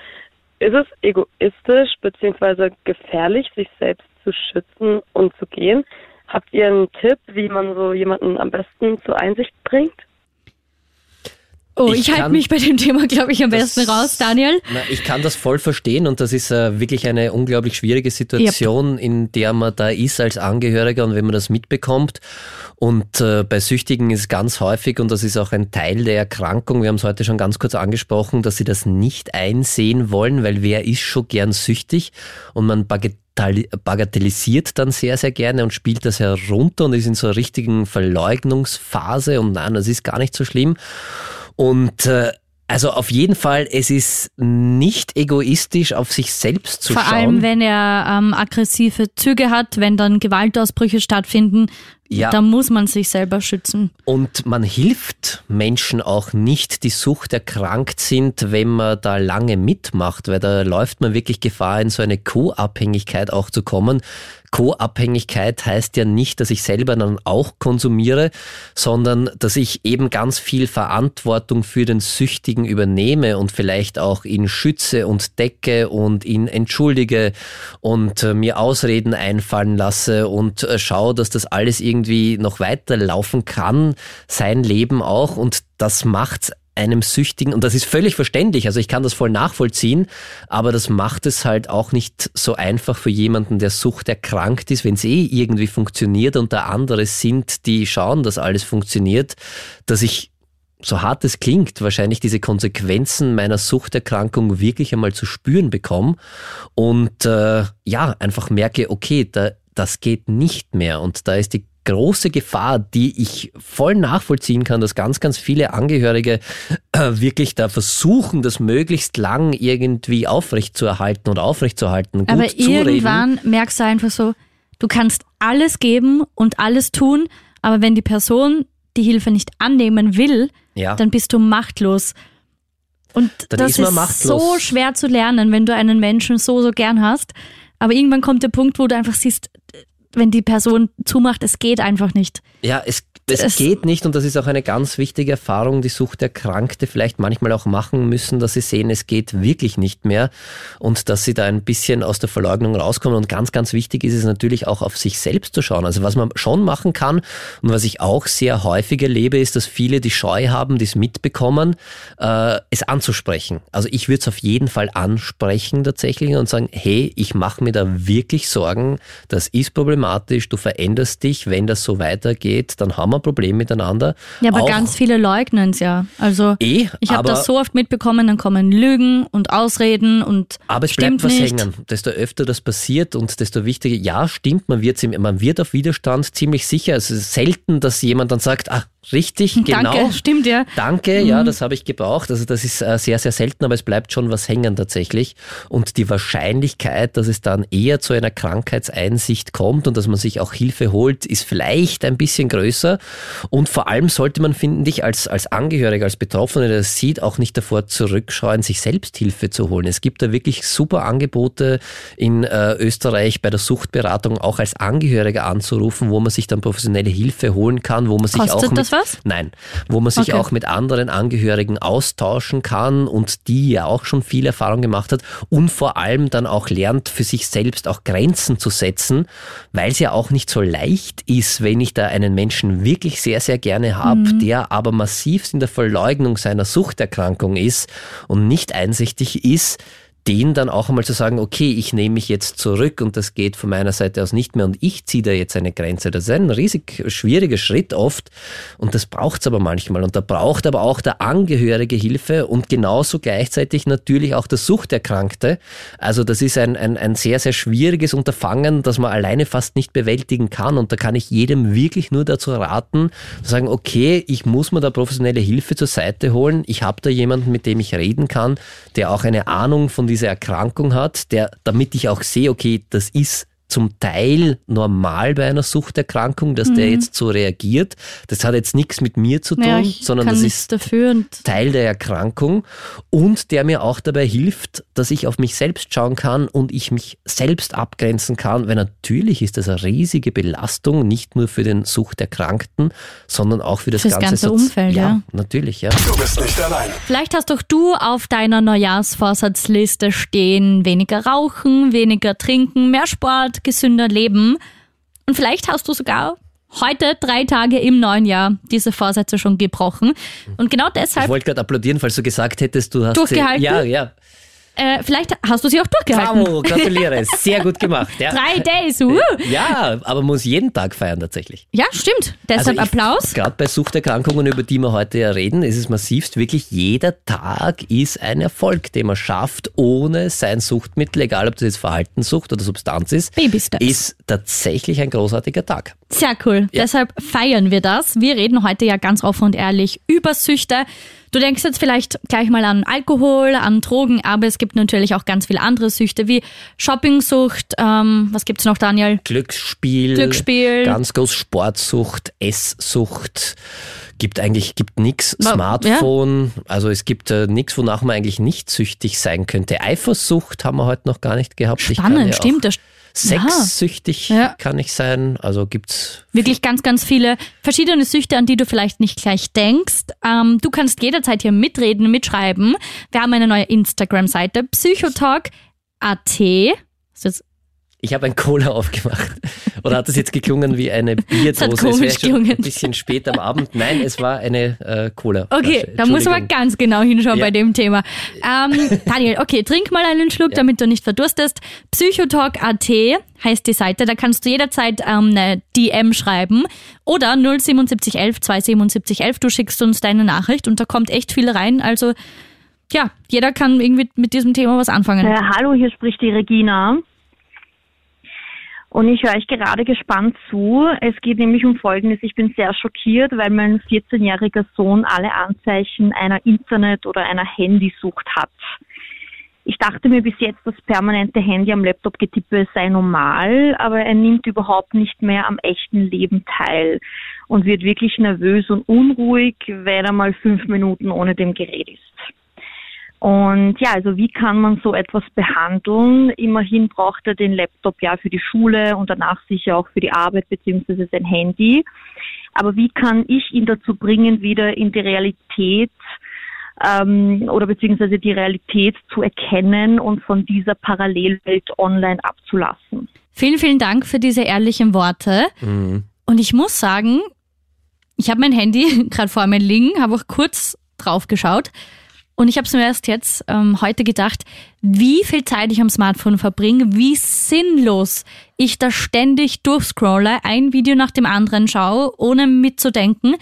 Ist es egoistisch bzw. gefährlich, sich selbst zu schützen und zu gehen? Habt ihr einen Tipp, wie man so jemanden am besten zur Einsicht bringt? Oh, ich, ich halte mich bei dem Thema, glaube ich, am besten raus, Daniel. Na, ich kann das voll verstehen und das ist äh, wirklich eine unglaublich schwierige Situation, yep. in der man da ist als Angehöriger und wenn man das mitbekommt. Und äh, bei Süchtigen ist es ganz häufig, und das ist auch ein Teil der Erkrankung, wir haben es heute schon ganz kurz angesprochen, dass sie das nicht einsehen wollen, weil wer ist schon gern süchtig und man bagatellisiert dann sehr, sehr gerne und spielt das herunter und ist in so einer richtigen Verleugnungsphase und nein, das ist gar nicht so schlimm. Und äh, also auf jeden Fall, es ist nicht egoistisch, auf sich selbst zu Vor schauen. Vor allem, wenn er ähm, aggressive Züge hat, wenn dann Gewaltausbrüche stattfinden, ja. da muss man sich selber schützen. Und man hilft Menschen auch nicht, die Sucht erkrankt sind, wenn man da lange mitmacht, weil da läuft man wirklich Gefahr, in so eine Co-Abhängigkeit auch zu kommen. Co-Abhängigkeit heißt ja nicht, dass ich selber dann auch konsumiere, sondern dass ich eben ganz viel Verantwortung für den Süchtigen übernehme und vielleicht auch ihn schütze und decke und ihn entschuldige und äh, mir Ausreden einfallen lasse und äh, schaue, dass das alles irgendwie noch weiterlaufen kann, sein Leben auch. Und das macht einem Süchtigen, und das ist völlig verständlich, also ich kann das voll nachvollziehen, aber das macht es halt auch nicht so einfach für jemanden, der Sucht erkrankt ist, wenn es eh irgendwie funktioniert und da andere sind, die schauen, dass alles funktioniert, dass ich so hart es klingt, wahrscheinlich diese Konsequenzen meiner Suchterkrankung wirklich einmal zu spüren bekomme und äh, ja, einfach merke, okay, da, das geht nicht mehr. Und da ist die große Gefahr, die ich voll nachvollziehen kann, dass ganz, ganz viele Angehörige äh, wirklich da versuchen, das möglichst lang irgendwie aufrechtzuerhalten und aufrechtzuerhalten. Aber irgendwann merkst du einfach so, du kannst alles geben und alles tun, aber wenn die Person die Hilfe nicht annehmen will, ja. dann bist du machtlos. Und dann das ist, ist so schwer zu lernen, wenn du einen Menschen so, so gern hast. Aber irgendwann kommt der Punkt, wo du einfach siehst, wenn die Person zumacht, es geht einfach nicht. Ja, es es, es geht nicht und das ist auch eine ganz wichtige Erfahrung, die Suchterkrankte vielleicht manchmal auch machen müssen, dass sie sehen, es geht wirklich nicht mehr und dass sie da ein bisschen aus der Verleugnung rauskommen. Und ganz, ganz wichtig ist es natürlich auch auf sich selbst zu schauen. Also was man schon machen kann und was ich auch sehr häufig erlebe, ist, dass viele die Scheu haben, die es mitbekommen, äh, es anzusprechen. Also ich würde es auf jeden Fall ansprechen tatsächlich und sagen, hey, ich mache mir da wirklich Sorgen, das ist problematisch, du veränderst dich, wenn das so weitergeht, dann haben wir ein Problem miteinander. Ja, aber auch ganz viele leugnen es ja. Also eh, ich habe das so oft mitbekommen, dann kommen Lügen und Ausreden und Aber es bleibt was nicht. hängen. Desto öfter das passiert und desto wichtiger, ja, stimmt, man wird, man wird auf Widerstand ziemlich sicher. Es ist selten, dass jemand dann sagt, ach, Richtig, [LAUGHS] genau. Danke, stimmt ja. Danke, mhm. ja, das habe ich gebraucht. Also das ist äh, sehr, sehr selten, aber es bleibt schon was hängen tatsächlich. Und die Wahrscheinlichkeit, dass es dann eher zu einer Krankheitseinsicht kommt und dass man sich auch Hilfe holt, ist vielleicht ein bisschen größer. Und vor allem sollte man, finde ich, als, als Angehöriger, als Betroffener, der das sieht, auch nicht davor zurückscheuen, sich selbst Hilfe zu holen. Es gibt da wirklich super Angebote in äh, Österreich bei der Suchtberatung auch als Angehöriger anzurufen, wo man sich dann professionelle Hilfe holen kann, wo man sich Kostet auch mit was? Nein, wo man sich okay. auch mit anderen Angehörigen austauschen kann und die ja auch schon viel Erfahrung gemacht hat und vor allem dann auch lernt, für sich selbst auch Grenzen zu setzen, weil es ja auch nicht so leicht ist, wenn ich da einen Menschen wirklich sehr, sehr gerne habe, mhm. der aber massiv in der Verleugnung seiner Suchterkrankung ist und nicht einsichtig ist, den dann auch einmal zu sagen, okay, ich nehme mich jetzt zurück und das geht von meiner Seite aus nicht mehr und ich ziehe da jetzt eine Grenze. Das ist ein riesig schwieriger Schritt oft und das braucht es aber manchmal und da braucht aber auch der Angehörige Hilfe und genauso gleichzeitig natürlich auch der Suchterkrankte. Also das ist ein, ein, ein sehr, sehr schwieriges Unterfangen, das man alleine fast nicht bewältigen kann und da kann ich jedem wirklich nur dazu raten, zu sagen, okay, ich muss mir da professionelle Hilfe zur Seite holen, ich habe da jemanden, mit dem ich reden kann, der auch eine Ahnung von dieser Erkrankung hat, der, damit ich auch sehe, okay, das ist zum Teil normal bei einer Suchterkrankung, dass der jetzt so reagiert. Das hat jetzt nichts mit mir zu tun, Mhm. Ja, ich sondern kann das ist dafür und Teil der Erkrankung und der mir auch dabei hilft, dass ich auf mich selbst schauen kann und ich mich selbst abgrenzen kann, weil natürlich ist das eine riesige Belastung, nicht nur für den Suchterkrankten, sondern auch für das Fürs ganze, ganze Umfeld, ja. Ja, natürlich, ja. Du bist nicht allein. Vielleicht hast doch du auf deiner Neujahrsvorsatzliste stehen, weniger rauchen, weniger trinken, mehr Sport, gesünder leben. Und vielleicht hast du sogar heute, drei Tage im neuen Jahr, diese Vorsätze schon gebrochen. Und genau Ich deshalb, wollte gerade applaudieren, falls du gesagt hättest, du hast Durchgehalten? Sie, ja, ja. Äh, vielleicht hast du sie auch durchgehalten. Bravo, gratuliere, sehr gut gemacht. Ja. Drei Days, uh. Ja, aber man muss jeden Tag feiern tatsächlich. Ja, stimmt. Deshalb Also ich- Applaus. Gerade bei Suchterkrankungen, über die wir heute ja reden, ist es massivst. Wirklich jeder Tag ist ein Erfolg, den man schafft, ohne sein Suchtmittel, egal ob das jetzt Verhaltenssucht oder Substanz ist, Baby Steps. ist tatsächlich ein großartiger Tag. Sehr cool. Deshalb feiern wir das. Wir reden heute ja ganz offen und ehrlich über Süchte. Du denkst jetzt vielleicht gleich mal an Alkohol, an Drogen, aber es gibt natürlich auch ganz viele andere Süchte wie Shoppingsucht. Ähm, was gibt's noch, Daniel? Glücksspiel, Glücksspiel. ganz groß Sportsucht, Esssucht. Gibt eigentlich gibt nix Wa- Smartphone, also es gibt äh, nichts, wonach man eigentlich nicht süchtig sein könnte. Eifersucht haben wir heute noch gar nicht gehabt. Ich kann Spannend, ja auch stimmt. Das Sexsüchtig Ja. kann ich sein, also gibt's wirklich ganz, ganz viele verschiedene Süchte, an die du vielleicht nicht gleich denkst. Ähm, du kannst jederzeit hier mitreden, mitschreiben. Wir haben eine neue Instagram-Seite, psychotalk.at. Ist jetzt Ich habe ein Cola aufgemacht. [LAUGHS] Oder hat das jetzt geklungen wie eine [LAUGHS] Bierdose? hat es komisch schon geklungen. ein bisschen spät am Abend. Nein, es war eine äh, Cola. Okay, da muss man ganz genau hinschauen Ja. bei dem Thema. Ähm, [LAUGHS] Daniel, okay, trink mal einen Schluck, damit du nicht verdurstest. Psychotalk.at heißt die Seite, da kannst du jederzeit ähm, eine DM schreiben oder 07711 27711, du schickst uns deine Nachricht und da kommt echt viel rein, also ja, jeder kann irgendwie mit diesem Thema was anfangen. Äh, hallo, hier spricht die Regina. Und ich höre euch gerade gespannt zu. Es geht nämlich um Folgendes. Ich bin sehr schockiert, weil mein 14-jähriger Sohn alle Anzeichen einer Internet- oder einer Handysucht hat. Ich dachte mir bis jetzt, das permanente Handy am Laptop getippe sei normal, aber er nimmt überhaupt nicht mehr am echten Leben teil und wird wirklich nervös und unruhig, wenn er mal fünf Minuten ohne dem Gerät ist. Und ja, also wie kann man so etwas behandeln? Immerhin braucht er den Laptop ja für die Schule und danach sicher auch für die Arbeit beziehungsweise sein Handy. Aber wie kann ich ihn dazu bringen, wieder in die Realität ähm, oder beziehungsweise die Realität zu erkennen und von dieser Parallelwelt online abzulassen? Vielen, vielen Dank für diese ehrlichen Worte. Mhm. Und ich muss sagen, ich habe mein Handy [LAUGHS] gerade vor mir liegen, habe auch kurz drauf geschaut und ich habe es mir erst jetzt ähm, heute gedacht, wie viel Zeit ich am Smartphone verbringe, wie sinnlos ich da ständig durchscrolle, ein Video nach dem anderen schaue, ohne mitzudenken.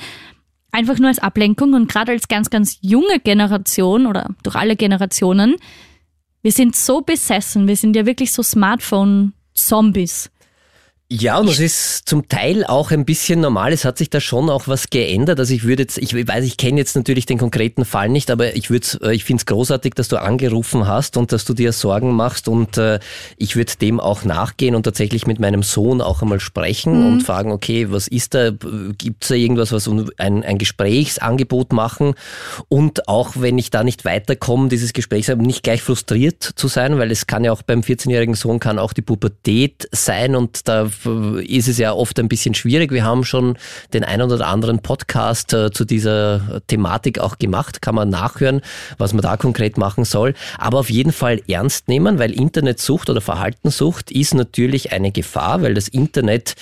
Einfach nur als Ablenkung und gerade als ganz, ganz junge Generation oder durch alle Generationen, wir sind so besessen, wir sind ja wirklich so Smartphone-Zombies. Ja, und es ist zum Teil auch ein bisschen normal. Es hat sich da schon auch was geändert. Also ich würde jetzt, ich weiß, ich kenne jetzt natürlich den konkreten Fall nicht, aber ich würde, äh, ich finde es großartig, dass du angerufen hast und dass du dir Sorgen machst und äh, ich würde dem auch nachgehen und tatsächlich mit meinem Sohn auch einmal sprechen und fragen, okay, was ist da, gibt es da irgendwas, was ein, ein Gesprächsangebot machen und auch wenn ich da nicht weiterkomme, dieses Gespräch nicht gleich frustriert zu sein, weil es kann ja auch beim 14-jährigen Sohn kann auch die Pubertät sein und da ist es ja oft ein bisschen schwierig. Wir haben schon den einen oder anderen Podcast äh, zu dieser Thematik auch gemacht, kann man nachhören, was man da konkret machen soll. Aber auf jeden Fall ernst nehmen, weil Internetsucht oder Verhaltenssucht ist natürlich eine Gefahr, weil das Internet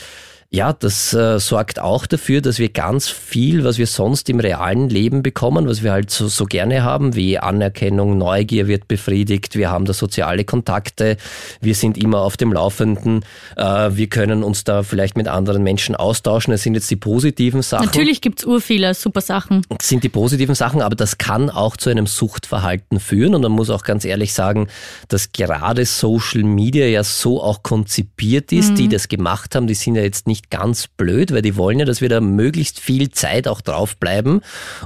ja, das äh, sorgt auch dafür, dass wir ganz viel, was wir sonst im realen Leben bekommen, was wir halt so, so gerne haben, wie Anerkennung, Neugier wird befriedigt, wir haben da soziale Kontakte, wir sind immer auf dem Laufenden, äh, wir können uns da vielleicht mit anderen Menschen austauschen. Das sind jetzt die positiven Sachen. Natürlich gibt's ur viele super Sachen. Das sind die positiven Sachen, aber das kann auch zu einem Suchtverhalten führen. Und man muss auch ganz ehrlich sagen, dass gerade Social Media ja so auch konzipiert ist. Die das gemacht haben, die sind ja jetzt nicht nicht ganz blöd, weil die wollen ja, dass wir da möglichst viel Zeit auch draufbleiben.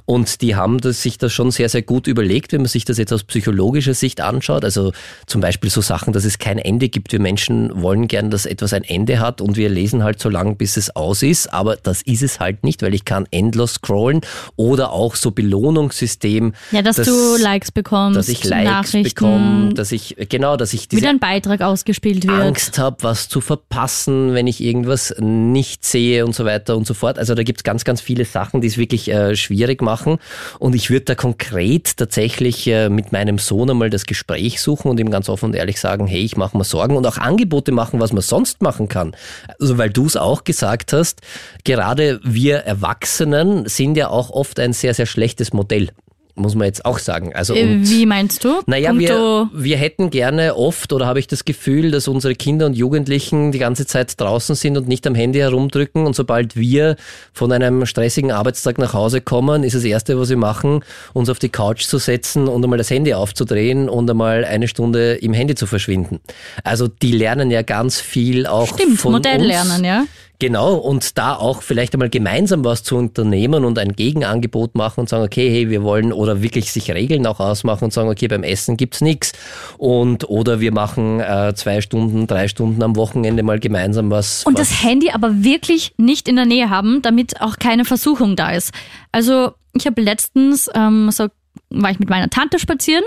Und die haben das, sich das schon sehr, sehr gut überlegt, wenn man sich das jetzt aus psychologischer Sicht anschaut. Also zum Beispiel so Sachen, dass es kein Ende gibt. Wir Menschen wollen gern, dass etwas ein Ende hat und wir lesen halt so lange, bis es aus ist. Aber das ist es halt nicht, weil ich kann endlos scrollen oder auch so Belohnungssystem. Ja, dass, dass du Likes bekommst, dass ich Likes Nachrichten, bekomme, dass ich, genau, dass ich diese wieder ein Beitrag ausgespielt wird. Angst habe, was zu verpassen, wenn ich irgendwas nicht sehe und so weiter und so fort. Also da gibt's ganz, ganz viele Sachen, die es wirklich äh, schwierig machen. Und ich würde da konkret tatsächlich äh, mit meinem Sohn einmal das Gespräch suchen und ihm ganz offen und ehrlich sagen, hey, ich mache mir Sorgen und auch Angebote machen, was man sonst machen kann. Also weil du es auch gesagt hast, gerade wir Erwachsenen sind ja auch oft ein sehr, sehr schlechtes Modell muss man jetzt auch sagen. Also Äh, und, Wie meinst du? naja, wir, wir hätten gerne oft oder habe ich das Gefühl, dass unsere Kinder und Jugendlichen die ganze Zeit draußen sind und nicht am Handy herumdrücken und sobald wir von einem stressigen Arbeitstag nach Hause kommen, ist das Erste, was wir machen, uns auf die Couch zu setzen und einmal das Handy aufzudrehen und einmal eine Stunde im Handy zu verschwinden. Also die lernen ja ganz viel auch Stimmt, von Modell uns. lernen, ja. Genau, und da auch vielleicht einmal gemeinsam was zu unternehmen und ein Gegenangebot machen und sagen, okay, hey, wir wollen oder wirklich sich Regeln auch ausmachen und sagen, okay, beim Essen gibt's nichts und oder wir machen äh, zwei Stunden, drei Stunden am Wochenende mal gemeinsam was. Und was das Handy aber wirklich nicht in der Nähe haben, damit auch keine Versuchung da ist. Also ich habe letztens, ähm, so war ich mit meiner Tante spazieren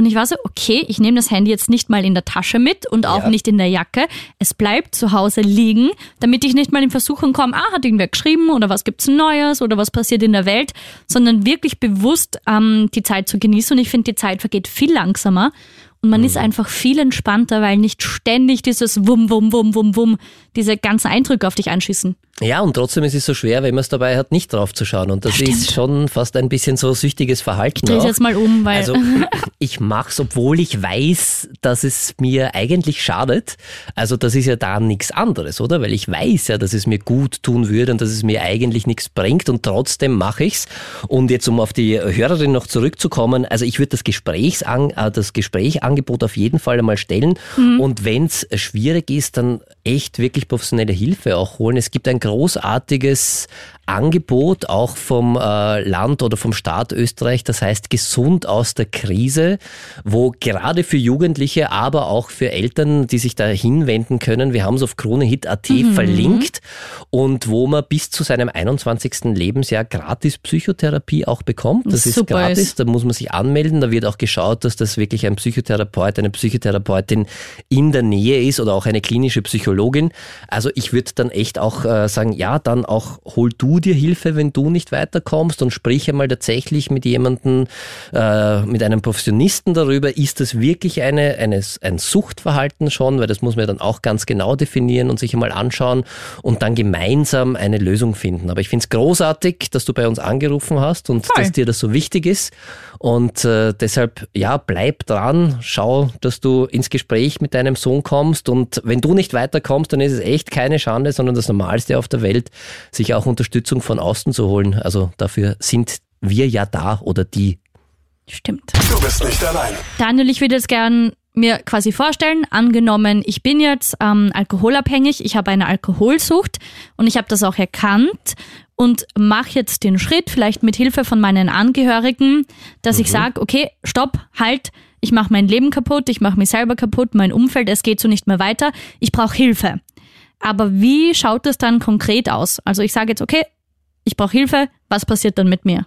und ich war so, okay, ich nehme das Handy jetzt nicht mal in der Tasche mit und auch Ja. nicht in der Jacke. Es bleibt zu Hause liegen, damit ich nicht mal in Versuchung komme, ah, hat irgendwer geschrieben oder was gibt's Neues oder was passiert in der Welt, sondern wirklich bewusst ähm, die Zeit zu genießen. Und ich finde, die Zeit vergeht viel langsamer und man ist einfach viel entspannter, weil nicht ständig dieses Wum, Wum, Wum, Wum, Wum, diese ganzen Eindrücke auf dich einschießen. Ja, und trotzdem ist es so schwer, wenn man es dabei hat, nicht drauf zu schauen. Und das Stimmt. ist schon fast ein bisschen so süchtiges Verhalten. Dreh es auch. jetzt mal um, weil Also [LAUGHS] ich mach's, obwohl ich weiß, dass es mir eigentlich schadet. Also das ist ja da nichts anderes, oder? Weil ich weiß ja, dass es mir gut tun würde und dass es mir eigentlich nichts bringt und trotzdem mache ich's. Und jetzt um auf die Hörerin noch zurückzukommen, also ich würde das Gesprächsang äh, das Gesprächangebot auf jeden Fall einmal stellen. Und wenn's schwierig ist, dann echt wirklich professionelle Hilfe auch holen. Es gibt ein großartiges Angebot auch vom äh, Land oder vom Staat Österreich, das heißt Gesund aus der Krise, wo gerade für Jugendliche, aber auch für Eltern, die sich da hinwenden können, wir haben es auf kronehit.at verlinkt und wo man bis zu seinem 21. Lebensjahr gratis Psychotherapie auch bekommt. Das ist Super gratis, ist. da muss man sich anmelden, da wird auch geschaut, dass das wirklich ein Psychotherapeut, eine Psychotherapeutin in der Nähe ist oder auch eine klinische Psychologin. Also ich würde dann echt auch äh, sagen, ja, dann auch hol du dir Hilfe, wenn du nicht weiterkommst und sprich einmal tatsächlich mit jemandem, äh, mit einem Professionisten darüber, ist das wirklich eine, eine, ein Suchtverhalten schon, weil das muss man ja dann auch ganz genau definieren und sich einmal anschauen und dann gemeinsam eine Lösung finden. Aber ich finde es großartig, dass du bei uns angerufen hast und Voll. dass dir das so wichtig ist. Und äh, deshalb, ja, bleib dran, schau, dass du ins Gespräch mit deinem Sohn kommst. Und wenn du nicht weiterkommst, dann ist es echt keine Schande, sondern das Normalste auf der Welt, sich auch Unterstützung von außen zu holen. Also dafür sind wir ja da oder die. stimmt. Du bist nicht allein. Daniel, ich würde jetzt gern mir quasi vorstellen, angenommen, ich bin jetzt ähm, alkoholabhängig, ich habe eine Alkoholsucht und ich habe das auch erkannt und mache jetzt den Schritt, vielleicht mit Hilfe von meinen Angehörigen, dass ich sage, okay, stopp, halt, ich mache mein Leben kaputt, ich mache mich selber kaputt, mein Umfeld, es geht so nicht mehr weiter, ich brauche Hilfe. Aber wie schaut es dann konkret aus? Also ich sage jetzt, okay, ich brauche Hilfe, was passiert dann mit mir?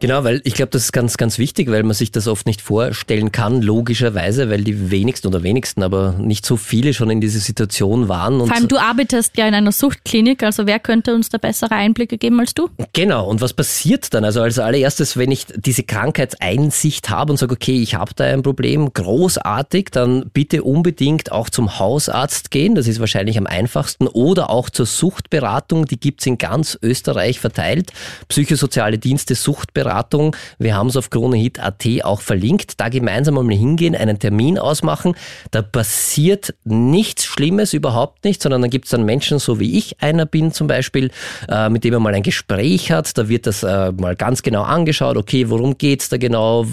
Genau, weil ich glaube, das ist ganz, ganz wichtig, weil man sich das oft nicht vorstellen kann, logischerweise, weil die wenigsten oder wenigsten, aber nicht so viele schon in dieser Situation waren. Vor allem, du arbeitest ja in einer Suchtklinik, also wer könnte uns da bessere Einblicke geben als du? Genau, und was passiert dann? Also als allererstes, wenn ich diese Krankheitseinsicht habe und sage, okay, ich habe da ein Problem, großartig, dann bitte unbedingt auch zum Hausarzt gehen, das ist wahrscheinlich am einfachsten, oder auch zur Suchtberatung, die gibt's in ganz Österreich verteilt. Psychosoziale Dienste, Suchtberatung Suchtberatung. Wir haben es auf KroneHit.at auch verlinkt. Da gemeinsam mal hingehen, einen Termin ausmachen. Da passiert nichts Schlimmes, überhaupt nicht, sondern dann gibt es dann Menschen, so wie ich einer bin zum Beispiel, äh, mit dem man mal ein Gespräch hat. Da wird das äh, mal ganz genau angeschaut. Okay, worum geht's da genau?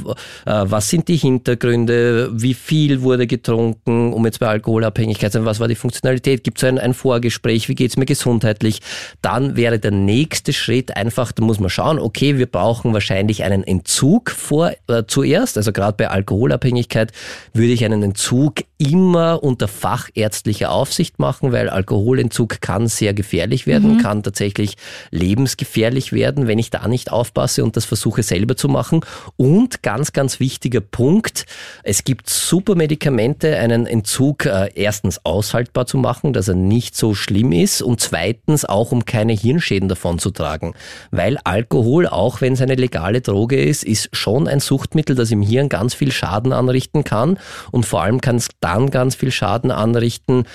Äh, was sind die Hintergründe? Wie viel wurde getrunken? Um jetzt bei Alkoholabhängigkeit zu sein, was war die Funktionalität? Gibt es ein, ein Vorgespräch? Wie geht's mir gesundheitlich? Dann wäre der nächste Schritt einfach, da muss man schauen, okay, wir brauchen wahrscheinlich einen Entzug vor, äh, zuerst. Also gerade bei Alkoholabhängigkeit würde ich einen Entzug immer unter fachärztlicher Aufsicht machen, weil Alkoholentzug kann sehr gefährlich werden, mhm. kann tatsächlich lebensgefährlich werden, wenn ich da nicht aufpasse und das versuche selber zu machen. Und ganz, ganz wichtiger Punkt, es gibt super Medikamente, einen Entzug äh, erstens aushaltbar zu machen, dass er nicht so schlimm ist und zweitens auch, um keine Hirnschäden davon zu tragen. Weil Alkohol, auch wenn es eine legale Droge ist, ist schon ein Suchtmittel, das im Hirn ganz viel Schaden anrichten kann und vor allem kann es dann ganz viel Schaden anrichten,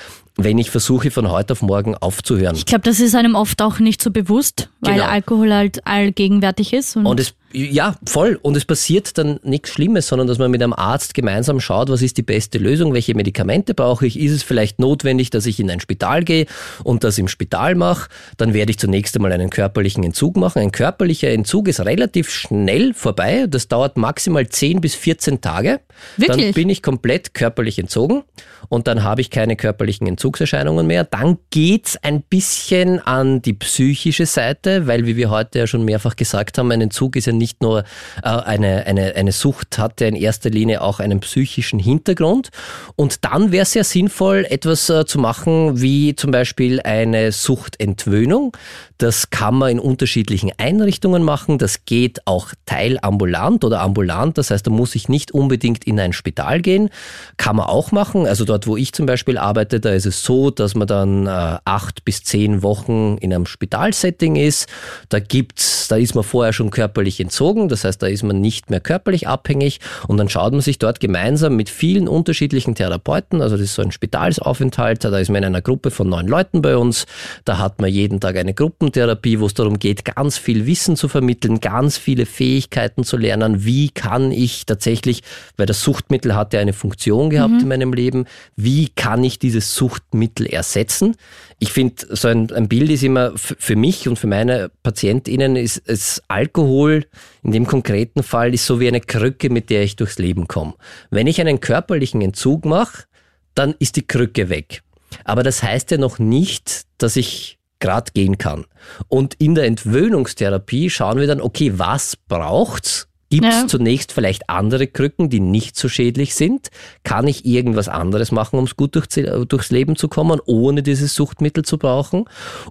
wenn ich versuche, von heute auf morgen aufzuhören. Ich glaube, das ist einem oft auch nicht so bewusst, weil genau. Alkohol halt allgegenwärtig ist. Und, und es ja, voll. Und es passiert dann nichts Schlimmes, sondern dass man mit einem Arzt gemeinsam schaut, was ist die beste Lösung, welche Medikamente brauche ich, ist es vielleicht notwendig, dass ich in ein Spital gehe und das im Spital mache, dann werde ich zunächst einmal einen körperlichen Entzug machen. Ein körperlicher Entzug ist relativ schnell vorbei, das dauert maximal 10 bis 14 Tage. Wirklich? Dann bin ich komplett körperlich entzogen und dann habe ich keine körperlichen Entzugserscheinungen mehr. Dann geht's ein bisschen an die psychische Seite, weil wie wir heute ja schon mehrfach gesagt haben, ein Entzug ist ja nicht nur äh, eine, eine, eine Sucht, hat ja in erster Linie auch einen psychischen Hintergrund. Und dann wäre es sehr sinnvoll, etwas äh, zu machen, wie zum Beispiel eine Suchtentwöhnung. Das kann man in unterschiedlichen Einrichtungen machen. Das geht auch teilambulant oder ambulant. Das heißt, da muss ich nicht unbedingt in ein Spital gehen. Kann man auch machen. Also dort, wo ich zum Beispiel arbeite, da ist es so, dass man dann äh, acht bis zehn Wochen in einem Spitalsetting ist. Da gibt's, da ist man vorher schon körperlich entzogen. Das heißt, da ist man nicht mehr körperlich abhängig. Und dann schaut man sich dort gemeinsam mit vielen unterschiedlichen Therapeuten. Also das ist so ein Spitalsaufenthalt. Da ist man in einer Gruppe von neun Leuten bei uns. Da hat man jeden Tag eine Gruppe Gruppentherapie, wo es darum geht, ganz viel Wissen zu vermitteln, ganz viele Fähigkeiten zu lernen. Wie kann ich tatsächlich, weil das Suchtmittel hat ja eine Funktion gehabt mhm. in meinem Leben, wie kann ich dieses Suchtmittel ersetzen? Ich finde, so ein, ein, Bild ist immer für mich und für meine PatientInnen ist, ist Alkohol in dem konkreten Fall ist so wie eine Krücke, mit der ich durchs Leben komme. Wenn ich einen körperlichen Entzug mache, dann ist die Krücke weg. Aber das heißt ja noch nicht, dass ich Grad gehen kann. Und in der Entwöhnungstherapie schauen wir dann, okay, was braucht's? Gibt es ja. zunächst vielleicht andere Krücken, die nicht so schädlich sind? Kann ich irgendwas anderes machen, um es gut durch, durchs Leben zu kommen, ohne dieses Suchtmittel zu brauchen?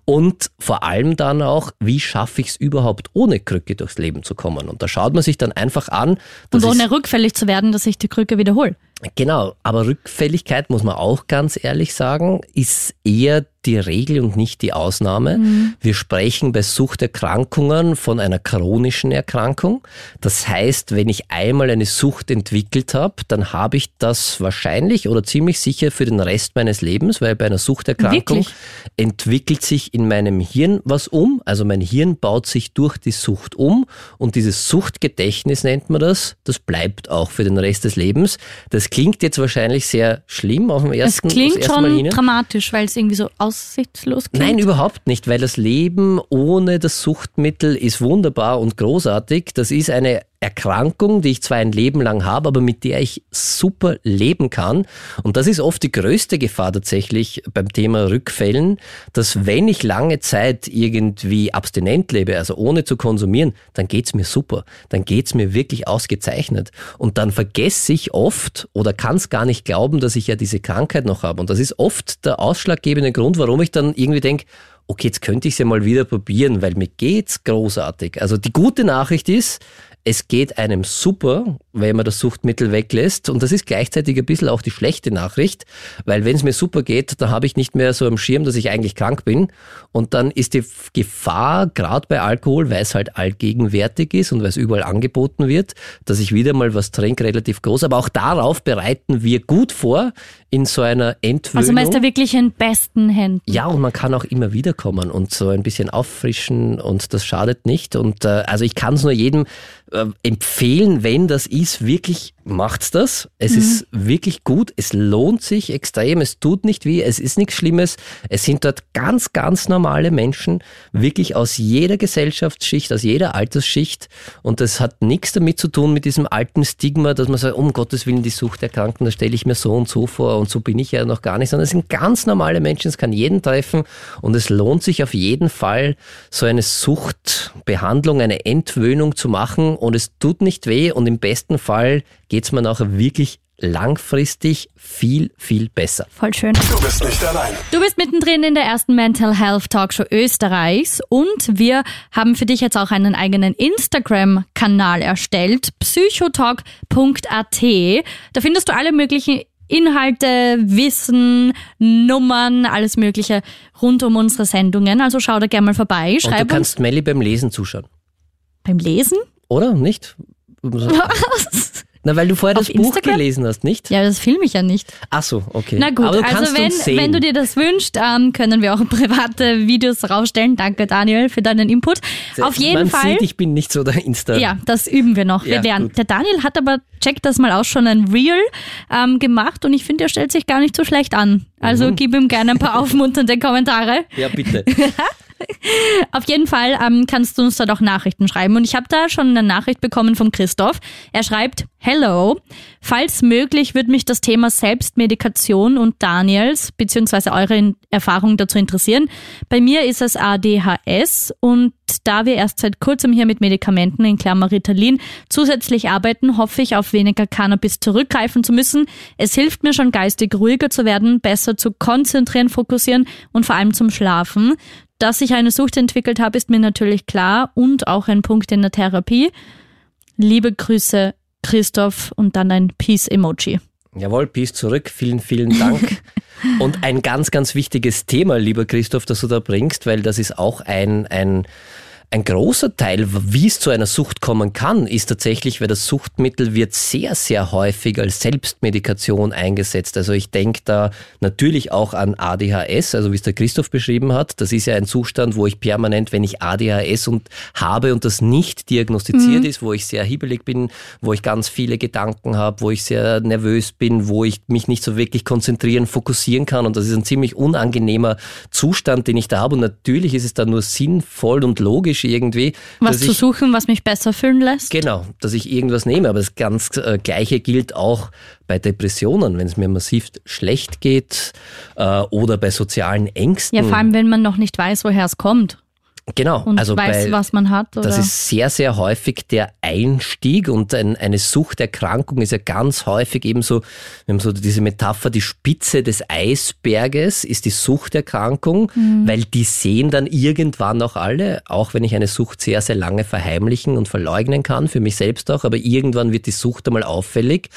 Und vor allem dann auch, wie schaffe ich es überhaupt, ohne Krücke durchs Leben zu kommen? Und da schaut man sich dann einfach an. Und ohne rückfällig zu werden, dass ich die Krücke wiederhole. Genau, aber Rückfälligkeit, muss man auch ganz ehrlich sagen, ist eher die Regel und nicht die Ausnahme. Mhm. Wir sprechen bei Suchterkrankungen von einer chronischen Erkrankung. Das heißt, wenn ich einmal eine Sucht entwickelt habe, dann habe ich das wahrscheinlich oder ziemlich sicher für den Rest meines Lebens, weil bei einer Suchterkrankung Wirklich? entwickelt sich in meinem Hirn was um. Also mein Hirn baut sich durch die Sucht um und dieses Suchtgedächtnis nennt man das. Das bleibt auch für den Rest des Lebens. Das klingt jetzt wahrscheinlich sehr schlimm auf dem ersten, Es klingt schon dramatisch, weil es irgendwie so aus aussichtslos klingt? Nein, überhaupt nicht, weil das Leben ohne das Suchtmittel ist wunderbar und großartig. Das ist eine Erkrankung, die ich zwar ein Leben lang habe, aber mit der ich super leben kann. Und das ist oft die größte Gefahr tatsächlich beim Thema Rückfällen, dass wenn ich lange Zeit irgendwie abstinent lebe, also ohne zu konsumieren, dann geht's mir super. Dann geht's mir wirklich ausgezeichnet. Und dann vergesse ich oft oder kann es gar nicht glauben, dass ich ja diese Krankheit noch habe. Und das ist oft der ausschlaggebende Grund, warum ich dann irgendwie denke, okay, jetzt könnte ich es ja mal wieder probieren, weil mir geht's großartig. Also die gute Nachricht ist, es geht einem super, wenn man das Suchtmittel weglässt. Und das ist gleichzeitig ein bisschen auch die schlechte Nachricht, weil wenn es mir super geht, dann habe ich nicht mehr so am Schirm, dass ich eigentlich krank bin. Und dann ist die Gefahr, gerade bei Alkohol, weil es halt allgegenwärtig ist und weil es überall angeboten wird, dass ich wieder mal was trinke, relativ groß. Aber auch darauf bereiten wir gut vor, in so einer Entwöhnung. Also man ist da wirklich in besten Händen. Ja, und man kann auch immer wiederkommen und so ein bisschen auffrischen und das schadet nicht. Und äh, also ich kann es nur jedem äh, empfehlen, wenn das ist, wirklich macht's das. Es Mhm. ist wirklich gut, es lohnt sich extrem, es tut nicht weh, es ist nichts Schlimmes. Es sind dort ganz, ganz normale Menschen, wirklich aus jeder Gesellschaftsschicht, aus jeder Altersschicht. Und das hat nichts damit zu tun mit diesem alten Stigma, dass man sagt, um Gottes Willen, die Suchterkrankten, da stelle ich mir so und so vor und so bin ich ja noch gar nicht, sondern es sind ganz normale Menschen, es kann jeden treffen und es lohnt sich auf jeden Fall, so eine Suchtbehandlung, eine Entwöhnung zu machen und es tut nicht weh und im besten Fall geht es mir nachher wirklich langfristig viel, viel besser. Voll schön. Du bist nicht allein. Du bist mittendrin in der ersten Mental Health Talkshow Österreichs und wir haben für dich jetzt auch einen eigenen Instagram-Kanal erstellt, psychotalk.at. Da findest du alle möglichen Inhalte, Wissen, Nummern, alles Mögliche rund um unsere Sendungen. Also schau da gerne mal vorbei. Und du Schreib uns kannst Melly beim Lesen zuschauen. beim Lesen. Oder? Nicht? [LAUGHS] [LAUGHS] Was? Na, weil du vorher Auf das Buch Instagram? gelesen hast, nicht? Ja, das filme ich ja nicht. Ach so, okay. Na gut, also wenn, wenn du dir das wünschst, ähm, können wir auch [LAUGHS] private Videos rausstellen. Danke Daniel für deinen Input. Auf jeden Man Fall. sieht, ich bin nicht so der Insta. Ja, das üben wir noch. Wir Ja, lernen. gut. Der Daniel hat aber, check das mal aus, schon ein Reel ähm, gemacht und ich finde, er stellt sich gar nicht so schlecht an. Also Mhm. gib ihm gerne ein paar [LAUGHS] aufmunternde Kommentare. Ja, bitte. [LAUGHS] [LAUGHS] Auf jeden Fall ähm, kannst du uns da doch Nachrichten schreiben. Und ich habe da schon eine Nachricht bekommen von Christoph. Er schreibt, Hello, falls möglich würde mich das Thema Selbstmedikation und Daniels beziehungsweise eure In- Erfahrung dazu interessieren. Bei mir ist es ADHS und da wir erst seit kurzem hier mit Medikamenten in Klammer Ritalin zusätzlich arbeiten, hoffe ich auf weniger Cannabis zurückgreifen zu müssen. Es hilft mir schon geistig ruhiger zu werden, besser zu konzentrieren, fokussieren und vor allem zum Schlafen. Dass ich eine Sucht entwickelt habe, ist mir natürlich klar und auch ein Punkt in der Therapie. Liebe Grüße, Christoph und dann ein Peace-Emoji. Jawohl, Peace zurück. Vielen, vielen Dank. [LAUGHS] Und ein ganz, ganz wichtiges Thema, lieber Christoph, das du da bringst, weil das ist auch ein, ein, ein großer Teil, wie es zu einer Sucht kommen kann, ist tatsächlich, weil das Suchtmittel wird sehr, sehr häufig als Selbstmedikation eingesetzt. Also ich denke da natürlich auch an ADHS, also wie es der Christoph beschrieben hat. Das ist ja ein Zustand, wo ich permanent, wenn ich ADHS und habe und das nicht diagnostiziert ist, wo ich sehr hibbelig bin, wo ich ganz viele Gedanken habe, wo ich sehr nervös bin, wo ich mich nicht so wirklich konzentrieren, fokussieren kann. Und das ist ein ziemlich unangenehmer Zustand, den ich da habe. Und natürlich ist es dann nur sinnvoll und logisch irgendwie, Was zu ich suchen, was mich besser fühlen lässt. Genau, dass ich irgendwas nehme. Aber das ganz äh, Gleiche gilt auch bei Depressionen, wenn es mir massiv schlecht geht äh, oder bei sozialen Ängsten. Ja, vor allem, wenn man noch nicht weiß, woher es kommt genau, und also weiß, bei, was man hat. Oder? das ist sehr, sehr häufig der Einstieg und ein, eine Suchterkrankung ist ja ganz häufig eben so, wir haben so diese Metapher, die Spitze des Eisberges ist die Suchterkrankung, weil die sehen dann irgendwann auch alle, auch wenn ich eine Sucht sehr, sehr lange verheimlichen und verleugnen kann, für mich selbst auch, aber irgendwann wird die Sucht einmal auffällig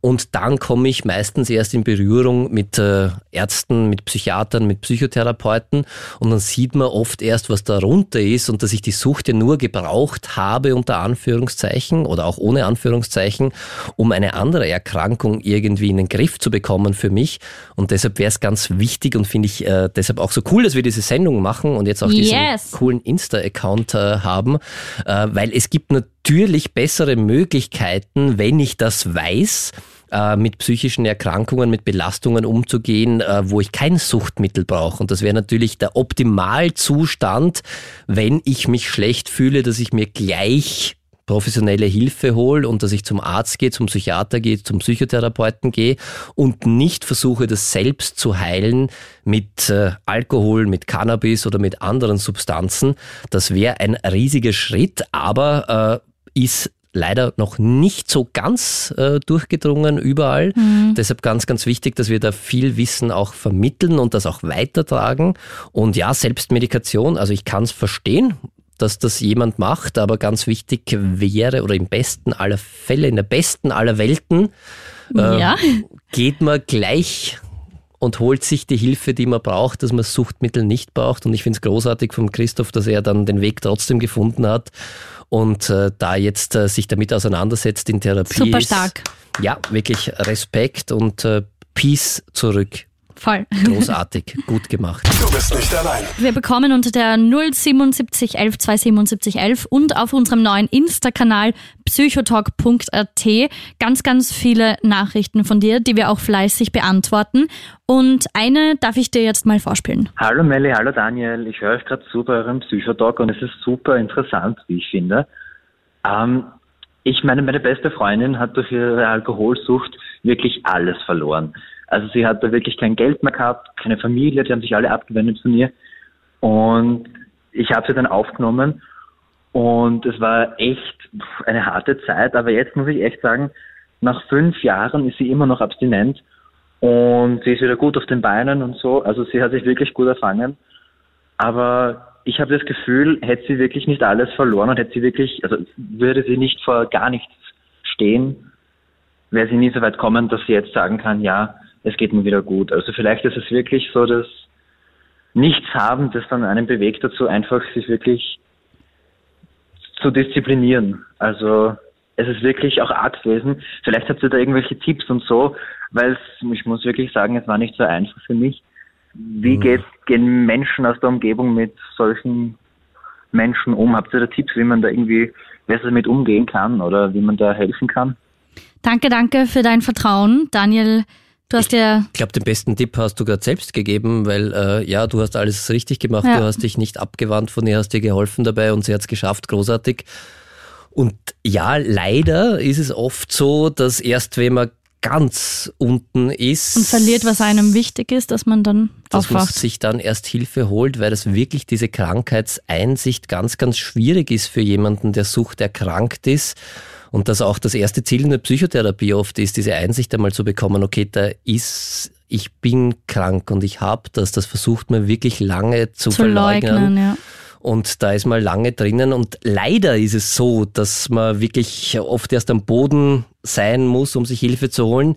und dann komme ich meistens erst in Berührung mit äh, Ärzten, mit Psychiatern, mit Psychotherapeuten und dann sieht man oft erst, was darunter ist und dass ich die Sucht ja nur gebraucht habe, unter Anführungszeichen oder auch ohne Anführungszeichen, um eine andere Erkrankung irgendwie in den Griff zu bekommen für mich. Und deshalb wäre es ganz wichtig und finde ich äh, deshalb auch so cool, dass wir diese Sendung machen und jetzt auch diesen Yes. coolen Insta-Account äh, haben, äh, weil es gibt natürlich bessere Möglichkeiten, wenn ich das weiß, äh, mit psychischen Erkrankungen, mit Belastungen umzugehen, äh, wo ich kein Suchtmittel brauche. Und das wäre natürlich der Optimalzustand, wenn ich mich schlecht fühle, dass ich mir gleich professionelle Hilfe hole und dass ich zum Arzt gehe, zum Psychiater gehe, zum Psychotherapeuten gehe und nicht versuche, das selbst zu heilen mit äh, Alkohol, mit Cannabis oder mit anderen Substanzen. Das wäre ein riesiger Schritt, aber äh, ist leider noch nicht so ganz äh, durchgedrungen überall. Deshalb ganz, ganz wichtig, dass wir da viel Wissen auch vermitteln und das auch weitertragen. Und ja, Selbstmedikation, also ich kann es verstehen, dass das jemand macht, aber ganz wichtig wäre oder im besten aller Fälle, in der besten aller Welten, äh, ja. [LAUGHS] geht man gleich und holt sich die Hilfe, die man braucht, dass man Suchtmittel nicht braucht. Und ich finde es großartig von Christoph, dass er dann den Weg trotzdem gefunden hat und äh, da jetzt äh, sich damit auseinandersetzt in Therapie. Super ist. stark. Ja, wirklich Respekt und äh, Peace zurück. Voll. Großartig, gut gemacht. Du bist nicht allein. Wir bekommen unter der 077 11 277 11 und auf unserem neuen Insta-Kanal psychotalk.at ganz, ganz viele Nachrichten von dir, die wir auch fleißig beantworten. Und eine darf ich dir jetzt mal vorspielen. Hallo Melli, hallo Daniel. Ich höre euch gerade zu bei eurem Psychotalk und es ist super interessant, wie ich finde. Ähm, ich meine, meine beste Freundin hat durch ihre Alkoholsucht wirklich alles verloren. Also sie hat da wirklich kein Geld mehr gehabt, keine Familie, die haben sich alle abgewendet von ihr. Und ich habe sie dann aufgenommen und es war echt eine harte Zeit. Aber jetzt muss ich echt sagen, nach fünf Jahren ist sie immer noch abstinent und sie ist wieder gut auf den Beinen und so. Also sie hat sich wirklich gut erfangen. Aber ich habe das Gefühl, hätte sie wirklich nicht alles verloren und hätte sie wirklich, also würde sie nicht vor gar nichts stehen, wäre sie nie so weit kommen, dass sie jetzt sagen kann, ja, es geht mir wieder gut. Also vielleicht ist es wirklich so, dass nichts haben, das dann einen bewegt dazu, einfach sich wirklich zu disziplinieren. Also es ist wirklich auch arg gewesen. Vielleicht habt ihr da irgendwelche Tipps und so, weil es, ich muss wirklich sagen, es war nicht so einfach für mich. Wie Mhm. geht, gehen Menschen aus der Umgebung mit solchen Menschen um? Habt ihr da Tipps, wie man da irgendwie besser damit umgehen kann oder wie man da helfen kann? Danke, danke für dein Vertrauen. Daniel, du hast ja Ich glaube, den besten Tipp hast du gerade selbst gegeben, weil äh, ja, du hast alles richtig gemacht, Ja. du hast dich nicht abgewandt von ihr, hast dir geholfen dabei und sie hat es geschafft, großartig. Und ja, leider ist es oft so, dass erst wenn man ganz unten ist und verliert, was einem wichtig ist, dass man dann dass man aufwacht. sich dann erst Hilfe holt, weil das wirklich diese Krankheitseinsicht ganz, ganz schwierig ist für jemanden, der Sucht erkrankt ist. Und dass auch das erste Ziel in der Psychotherapie oft ist, diese Einsicht einmal zu bekommen, okay, da ist, ich bin krank und ich habe das. Das versucht man wirklich lange zu, Zu verleugnen. leugnen, ja. Und da ist man lange drinnen. Und leider ist es so, dass man wirklich oft erst am Boden sein muss, um sich Hilfe zu holen.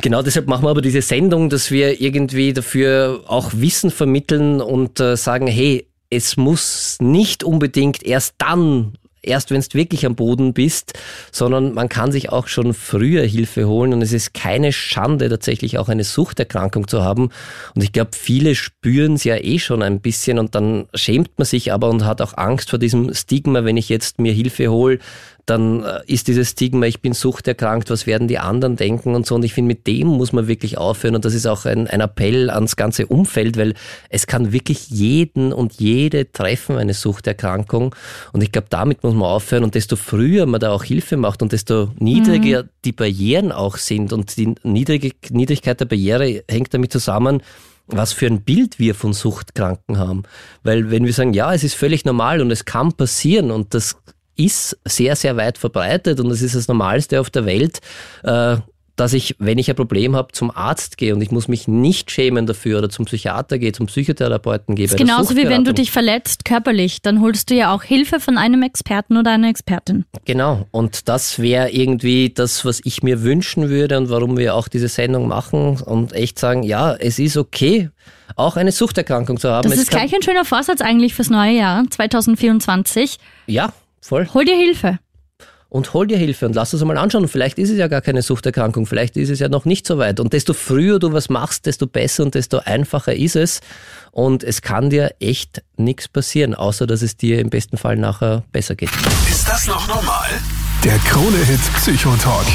Genau deshalb machen wir aber diese Sendung, dass wir irgendwie dafür auch Wissen vermitteln und äh, sagen, hey, es muss nicht unbedingt erst dann, erst wenn du wirklich am Boden bist, sondern man kann sich auch schon früher Hilfe holen und es ist keine Schande, tatsächlich auch eine Suchterkrankung zu haben. Und ich glaube, viele spüren es ja eh schon ein bisschen und dann schämt man sich aber und hat auch Angst vor diesem Stigma, wenn ich jetzt mir Hilfe hole, dann äh, ist dieses Stigma, ich bin suchterkrankt, was werden die anderen denken und so. Und ich finde, mit dem muss man wirklich aufhören. Und das ist auch ein, ein Appell ans ganze Umfeld, weil es kann wirklich jeden und jede treffen, eine Suchterkrankung. Und ich glaube, damit muss man aufhören. Und desto früher man da auch Hilfe macht und desto niedriger die Barrieren auch sind. Und die niedrige, Niedrigkeit der Barriere hängt damit zusammen, was für ein Bild wir von Suchtkranken haben. Weil wenn wir sagen, ja, es ist völlig normal und es kann passieren und das ist sehr, sehr weit verbreitet und das ist das Normalste auf der Welt, äh, dass ich, wenn ich ein Problem habe, zum Arzt gehe und ich muss mich nicht schämen dafür oder zum Psychiater gehe, zum Psychotherapeuten gehe. Das ist genauso wie wenn du dich verletzt körperlich, dann holst du ja auch Hilfe von einem Experten oder einer Expertin. Genau, und das wäre irgendwie das, was ich mir wünschen würde und warum wir auch diese Sendung machen und echt sagen, ja, es ist okay, auch eine Suchterkrankung zu haben. Das Es ist gleich ein schöner Vorsatz eigentlich fürs neue Jahr 2024. Ja, voll. Hol dir Hilfe. und hol dir Hilfe und lass es einmal anschauen. Vielleicht ist es ja gar keine Suchterkrankung, vielleicht ist es ja noch nicht so weit. Und desto früher du was machst, desto besser und desto einfacher ist es. Und es kann dir echt nichts passieren, außer dass es dir im besten Fall nachher besser geht. Ist das noch normal? Der Krone-Hit Psychotalk.